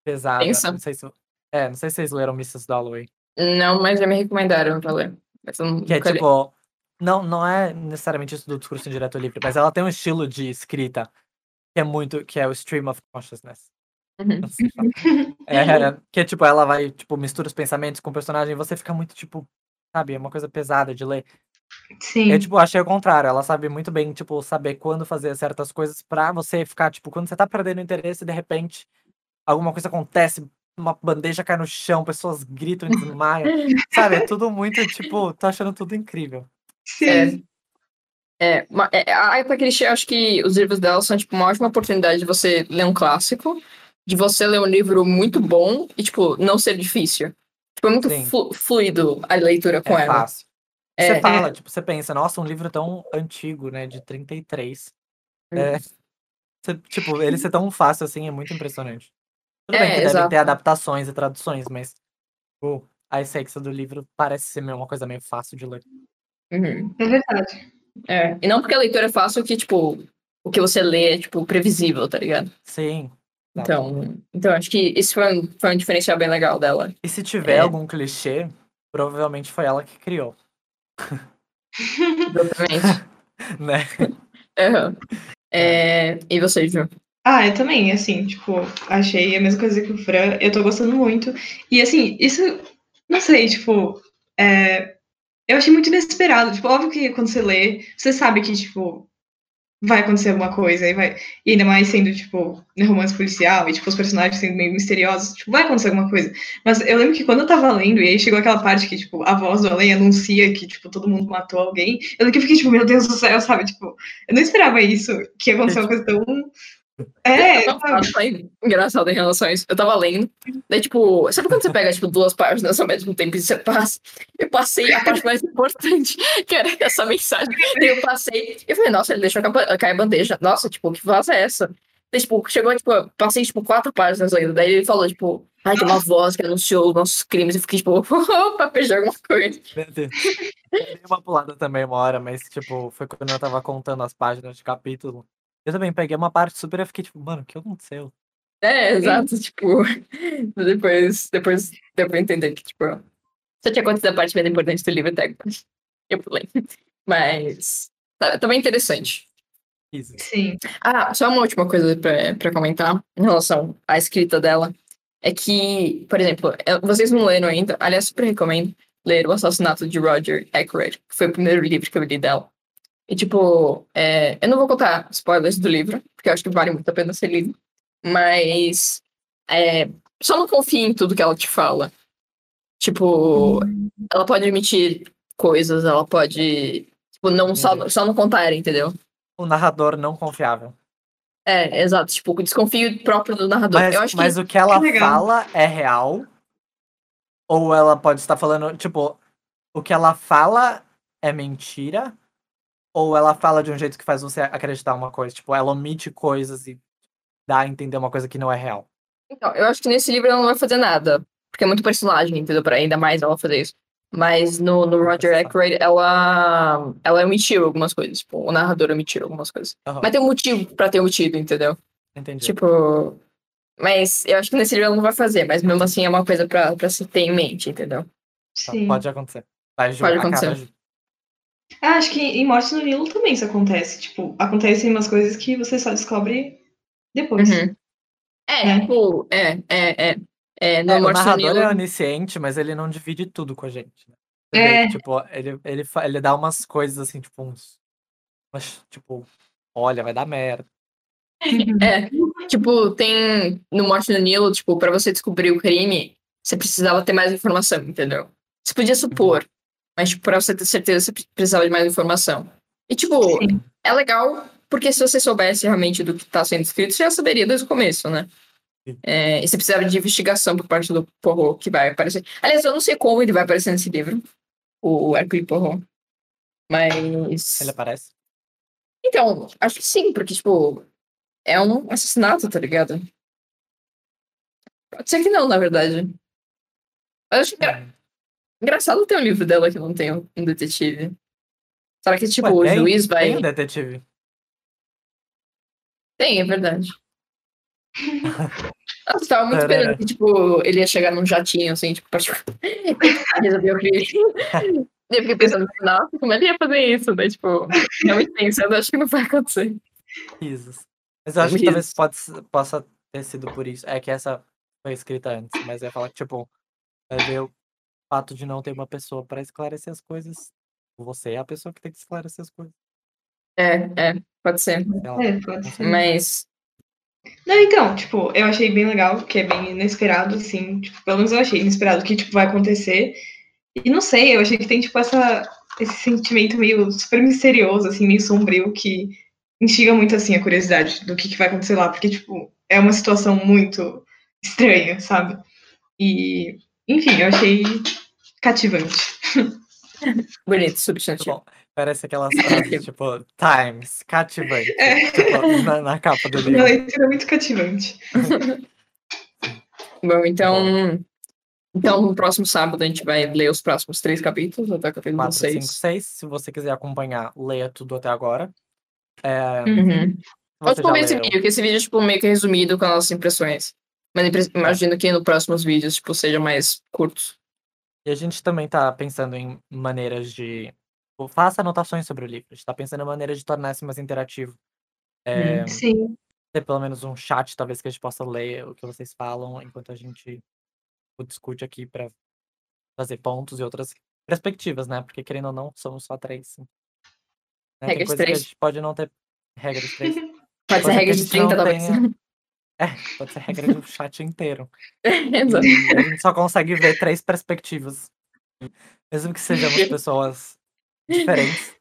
pesada. Pensa. Não sei se, é, não sei se vocês leram Mrs. Dalloway. Não, mas já me recomendaram pra ler. Que é nunca li. tipo. Não, não é necessariamente isso do discurso indireto livre, mas ela tem um estilo de escrita que é muito. que é o stream of consciousness. Uhum. É, que é tipo, ela vai, tipo, mistura os pensamentos com o personagem e você fica muito, tipo, sabe, é uma coisa pesada de ler. Sim. Eu, tipo, achei o contrário. Ela sabe muito bem, tipo, saber quando fazer certas coisas pra você ficar, tipo, quando você tá perdendo interesse, de repente, alguma coisa acontece, uma bandeja cai no chão, pessoas gritam e desmaiam. sabe? É tudo muito, tipo, tô achando tudo incrível. Sim. É, ma- é, a Agatha Christie, eu acho que os livros dela são, tipo, uma ótima oportunidade de você ler um clássico, de você ler um livro muito bom e, tipo, não ser difícil. Tipo, é muito flu- fluido a leitura com é ela. fácil. É, Você fala, tipo, você pensa, nossa, um livro tão antigo, né, de 33. É, você- tipo, ele ser tão fácil assim é muito impressionante. Tudo É, bem que exato. ter adaptações e traduções, mas tipo, a essência do livro parece ser uma coisa meio fácil de ler. Uhum. É verdade. É, E não porque a leitura é fácil que, tipo, o que você lê é, tipo, previsível, tá ligado? Sim. Tá. Então, então acho que isso foi um, foi um diferencial bem legal dela. E se tiver É. algum clichê, provavelmente foi ela que criou, Exatamente. né? Uhum. É, e você, Ju? Ah, eu também, assim, tipo, achei a mesma coisa que o Fran, eu tô gostando muito. E assim, isso, não sei, tipo, é, eu achei muito inesperado. Tipo, óbvio que quando você lê, você sabe que, tipo, vai acontecer alguma coisa, e vai. E ainda mais sendo, tipo, um romance policial, e tipo, os personagens sendo meio misteriosos, tipo, vai acontecer alguma coisa. Mas eu lembro que quando eu tava lendo, e aí chegou aquela parte que, tipo, a voz do além anuncia que, tipo, todo mundo matou alguém, eu lembro que eu fiquei, tipo, meu Deus do céu, sabe? Tipo, eu não esperava isso, que ia acontecer uma coisa tão. É, Não, sabe? foi engraçado em relação a isso. Eu tava lendo, daí, tipo, sabe quando você pega, tipo, duas páginas ao mesmo tempo e você passa? Eu passei a parte mais importante, que era essa mensagem. Daí eu passei e falei, nossa, ele deixou ca- cair a bandeja. Nossa, tipo, que voz é essa? Daí, tipo, chegou, tipo, eu passei, tipo, quatro páginas ainda. Daí ele falou, tipo, ai, tem uma voz que anunciou os nossos crimes. E fiquei, tipo, opa, perdi alguma coisa. Meu Deus. Eu dei uma pulada também uma hora, mas tipo, foi quando eu tava contando as páginas de capítulo. Eu também peguei uma parte super e fiquei tipo, mano, o que aconteceu? É, exato, tipo, depois, depois deu pra entender que, tipo, só tinha acontecido a parte mais importante do livro até agora. Eu pulei. Mas, tá, tá bem interessante. Isso. Sim. Ah, só uma última coisa pra, pra comentar em relação à escrita dela. É que, por exemplo, é- vocês não leram ainda, aliás, super recomendo ler O Assassinato de Roger Ackroyd, que foi o primeiro livro que eu li dela. E, tipo, é, eu não vou contar spoilers do livro, porque eu acho que vale muito a pena ser lido. Mas é, só não confie em tudo que ela te fala. Tipo, ela pode admitir coisas, ela pode. Tipo, não só, só não contar, entendeu? O narrador não confiável. É, exato. Tipo, o desconfio próprio do narrador. Mas, eu acho que. mas o que ela Que legal. fala é real? Ou ela pode estar falando, tipo, o que ela fala é mentira? Ou ela fala de um jeito que faz você acreditar uma coisa? Tipo, ela omite coisas e dá a entender uma coisa que não é real. Então, eu acho que nesse livro ela não vai fazer nada. Porque é muito personagem, entendeu? Pra ainda mais ela fazer isso. Mas no, no Roger Ackroyd, ela, ela omitiu algumas coisas. Tipo, o narrador omitiu algumas coisas. Aham, Mas tem um motivo pra ter omitido, entendeu? entendi. Tipo. Mas eu acho que nesse livro ela não vai fazer. Mas mesmo assim é uma coisa pra, pra se ter em mente, entendeu? Sim. pode acontecer. Vai, Ju, Pode acontecer. Ah, acho que em Morte no Nilo também isso acontece. Tipo, acontecem umas coisas que você só descobre depois. Uhum. É, É. tipo, é, é, é. é no É, o Morte narrador Nilo- é onisciente, mas ele não divide tudo com a gente. Né? Você É. tipo, ele, ele, ele dá umas coisas assim, tipo, uns. umas, tipo, olha, vai dar merda. É, tipo, tem no Morte no Nilo, tipo, pra você descobrir o crime, você precisava ter mais informação, entendeu? Você podia supor, mas tipo, pra você ter certeza, você precisava de mais informação. E, tipo, Sim. é legal, porque se você soubesse realmente do que tá sendo escrito, você já saberia desde o começo, né? É, e você precisava de investigação por parte do Poirot que vai aparecer. Aliás, eu não sei como ele vai aparecer nesse livro, o Hercule Poirot. Mas. Ele aparece. Então, acho que sim, porque, tipo, é um assassinato, tá ligado? Pode ser que não, na verdade. Mas eu acho engra- Hum. Engraçado ter um livro dela que não tem um detetive. Será que, tipo, Ué, o tem- juiz vai. Tem um detetive. Tem, é verdade. Nossa, eu tava muito esperando que, tipo, ele ia chegar num jatinho, assim, tipo, pra tipo, resolver o crime. Eu fiquei pensando, nossa, como ele ia fazer isso? Daí, tipo, realmente pensando, acho que não vai acontecer. Risos. Mas eu acho que talvez pode, possa ter sido por isso. É que essa foi escrita antes, mas eu ia falar que, tipo, vai ver o fato de não ter uma pessoa pra esclarecer as coisas. Você é a pessoa que tem que esclarecer as coisas. É, é, pode ser. É, pode ser. Mas, Não, então, tipo, eu achei bem legal, que é bem inesperado, assim, tipo, pelo menos eu achei inesperado que, tipo, vai acontecer. E não sei, eu achei que tem, tipo, essa, esse sentimento meio super misterioso, assim, meio sombrio, que instiga muito, assim, a curiosidade do que, que vai acontecer lá, porque, tipo, é uma situação muito estranha, sabe? E, enfim, eu achei cativante. bonito, substantivo. bom. Parece aquelas frases, tipo, Times, cativante. Tipo, na, na capa do Uma livro. leitura muito cativante. Bom, então. Então, no próximo sábado a gente vai ler os próximos três capítulos, até o capítulo 4, 5, 6. 6. Se você quiser acompanhar, leia tudo até agora. É, Uhum. Pode já esse vídeo, que esse vídeo é tipo, meio que resumido com as nossas impressões. Mas imagino que nos próximos vídeos, tipo, seja mais curtos. E a gente também tá pensando em maneiras de. tipo, Faça anotações sobre o livro. A gente tá pensando em maneiras de tornar isso mais interativo. É, Sim. ter pelo menos um chat, talvez, que a gente possa ler o que vocês falam enquanto a gente o discute aqui pra fazer pontos e outras perspectivas, né? Porque querendo ou não, somos só três. Né? Regras que a três. gente pode não ter regra de três. Pode ser Coisa que regra de gente não 30, talvez. tenha. É, pode ser regra do chat inteiro. Exato. E a gente só consegue ver três perspectivas. Mesmo que sejamos pessoas diferentes,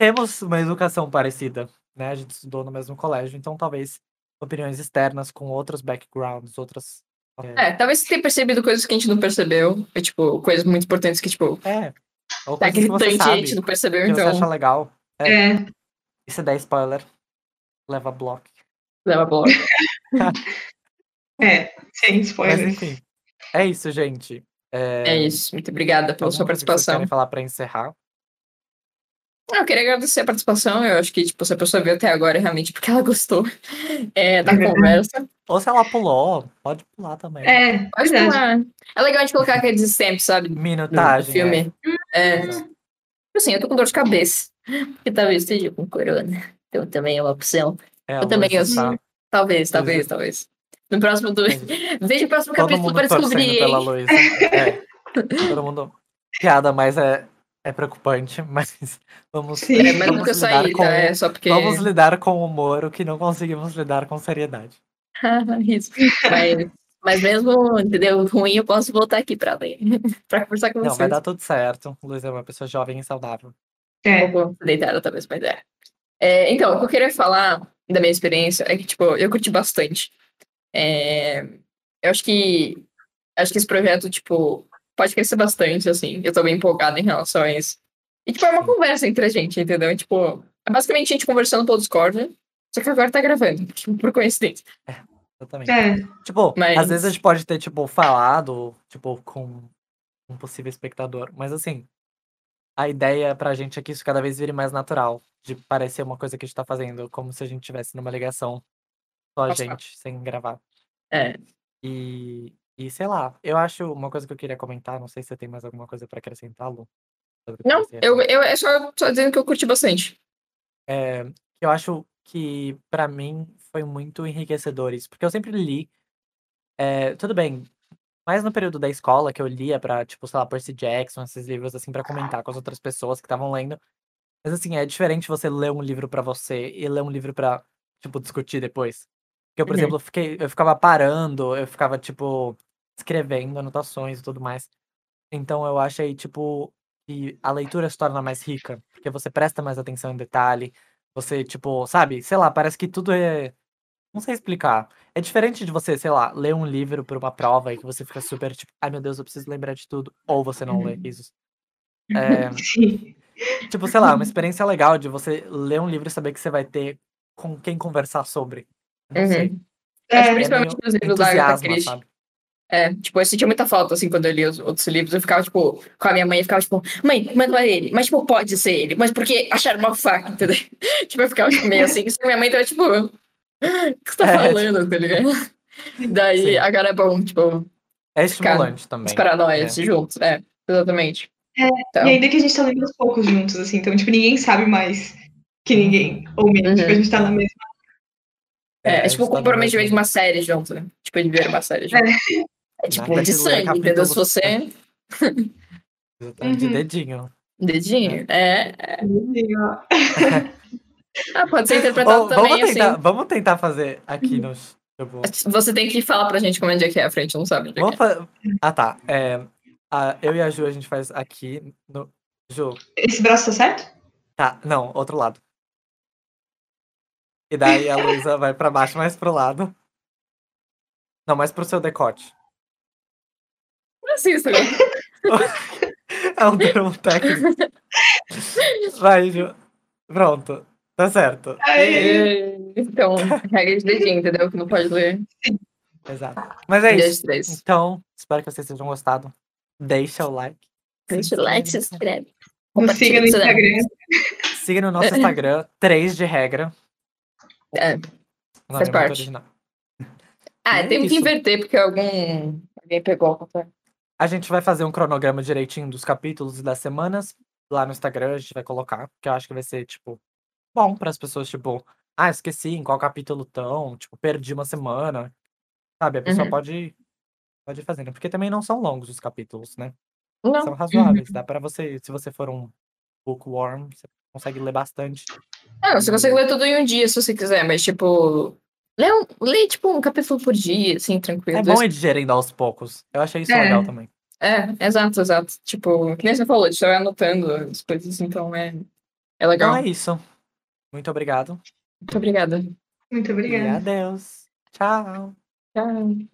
temos uma educação parecida, né? A gente estudou no mesmo colégio, então talvez opiniões externas com outros backgrounds, outras. É, talvez você tenha percebido coisas que a gente não percebeu. É, tipo, coisas muito importantes que, tipo, É. Ou tá coisas que você gritante e a sabe, gente não percebeu, que você então acha legal. É, E se der spoiler, leva bloco. Leva a bola. é, sem Mas spoilers. enfim. É isso, gente. É, É isso. Muito obrigada pela sua que vocês participação. querem falar pra encerrar? Eu queria agradecer a participação. Eu acho que, tipo, se a pessoa veio até agora é realmente porque ela gostou é, da É conversa. Ou se ela pulou, pode pular também. É, que verdade. é, é legal a gente colocar aqueles stamps, sabe? Minutagem. no filme. É. Exato. Assim, eu tô com dor de cabeça. Porque talvez esteja com corona. Então também é uma opção. É, Eu também, eu tá- Talvez, talvez, talvez. No próximo do. Veja o próximo Todo capítulo torcendo descobrir, pela? Luísa. É. Todo mundo. Piada, mas é, é preocupante. Mas vamos, Sim. É, mas vamos nunca lidar saí, com. tá? É só porque. Vamos lidar com humor o que não conseguimos lidar com seriedade. Isso. Mas, mas mesmo, entendeu? Ruim, eu posso voltar aqui pra ler. pra conversar com Não, vocês. vai dar tudo certo. Luísa é uma pessoa jovem e saudável. É, pouco deitada, talvez, mas é. É, Então, o que eu queria falar da minha experiência é que, tipo, eu curti bastante. É, Eu acho que. Acho que esse projeto, tipo, pode crescer bastante, assim. Eu tô bem empolgada em relação a isso. E, tipo, é uma conversa entre a gente, entendeu? E, tipo, é basicamente a gente conversando pelo Discord, só que agora tá gravando, tipo, por coincidência. Exatamente. é, Tipo, Mas- às vezes a gente pode ter, tipo, falado, tipo, com um possível espectador. Mas assim, a ideia pra gente é que isso cada vez vire mais natural. De parecer uma coisa que a gente tá fazendo, como se a gente tivesse numa ligação só a Nossa. gente, sem gravar. É. E, e sei lá, eu acho uma coisa que eu queria comentar, não sei se você tem mais alguma coisa pra acrescentar, Lu. Não, eu, falar. eu é só, só dizendo que eu curti bastante. É, eu acho que pra mim foi muito enriquecedor isso, porque eu sempre li, é, tudo bem, mais no período da escola que eu lia pra, tipo, sei lá, Percy Jackson, esses livros assim pra comentar com as outras pessoas que estavam lendo. Mas assim, é diferente você ler um livro pra você e ler um livro pra, tipo, discutir depois. Porque eu, por Uhum. exemplo, eu, fiquei, eu ficava parando, eu ficava, tipo, escrevendo anotações e tudo mais. Então eu achei, tipo, que a leitura se torna mais rica, porque você presta mais atenção em detalhe, você, tipo, sabe, sei lá, parece que tudo é. Não sei explicar. É diferente de você, sei lá, ler um livro por uma prova e que você fica super, tipo, ai meu Deus, eu preciso lembrar de tudo. Ou você não lê isso. É, sim. tipo, sei lá, uma experiência legal de você ler um livro e saber que você vai ter com quem conversar sobre. Não Uhum. sei. É, que principalmente nos livros da Agatha Christie. É, tipo, eu sentia muita falta, assim, quando eu li os outros livros. Eu ficava, tipo, com a minha mãe, eu ficava, tipo, mãe, mas não é ele. Mas, tipo, pode ser ele. Mas porque acharam uma faca, entendeu? tipo, eu ficava tipo, meio assim. Que minha mãe tava, tipo, que você tá É, falando, tá ligado? Daí Sim. agora é bom, tipo, É estimulante também. esperar nós É. juntos. É, exatamente. É, Então, E ainda que a gente tá lendo aos poucos juntos, assim, então, tipo, ninguém sabe mais que ninguém. Ou menos, Uhum. tipo, a gente tá na mesma. é, é tipo o tá comprometimento de uma série junto, né? Tipo, de ver uma série junto. É, tipo, de ler sangue, entendeu? Se você. Exatamente, De Uhum. dedinho. Dedinho. É. Assim, ó. Ah, pode ser interpretado Ou, também vamos, tentar, assim. vamos tentar fazer aqui nos. Tipo, Você tem que falar pra gente como é que é a frente, não sabe onde é que é. fa- Ah, tá. É, a- eu e a Ju, a gente faz aqui no. Ju, Esse braço tá certo? tá. Não, outro lado. E daí a Luísa vai pra baixo, mais pro lado. Não, mais pro seu decote. Como assim, isso? É um termo técnico. Vai, Ju. Pronto. Tá certo. Então, regra de dedinho, entendeu? Que não pode ler. Exato. Mas é Dia isso. três. Então, espero que vocês tenham gostado. Deixa o like. Deixa o like, se inscreve. Nos siga no? Instagram. Siga no nosso Instagram, 3 de regra. É. O nome Faz é parte. original. Ah, É temos que isso. inverter, porque algum. Alguém pegou a conta. A gente vai fazer um cronograma direitinho dos capítulos e das semanas. Lá no Instagram a gente vai colocar, porque eu acho que vai ser, tipo, bom para as pessoas, tipo, ah, esqueci em qual capítulo estão, tipo, perdi uma semana. Sabe, a pessoa Uhum. pode, pode ir fazendo. Porque também não são longos os capítulos, né? Não. São razoáveis. Dá para você, se você for um bookworm, você consegue ler bastante. Não, você consegue ler tudo em um dia, se você quiser, mas, tipo. Lê, um, lê tipo, um capítulo por dia, assim, tranquilo. É bom ir digerindo aos poucos. Eu achei isso É. legal também. É, exato, exato. Tipo, que nem você falou, você vai anotando as coisas, então é, é legal. Então é isso. Muito obrigado. Muito obrigada. Muito E obrigada. adeus. Tchau. Tchau.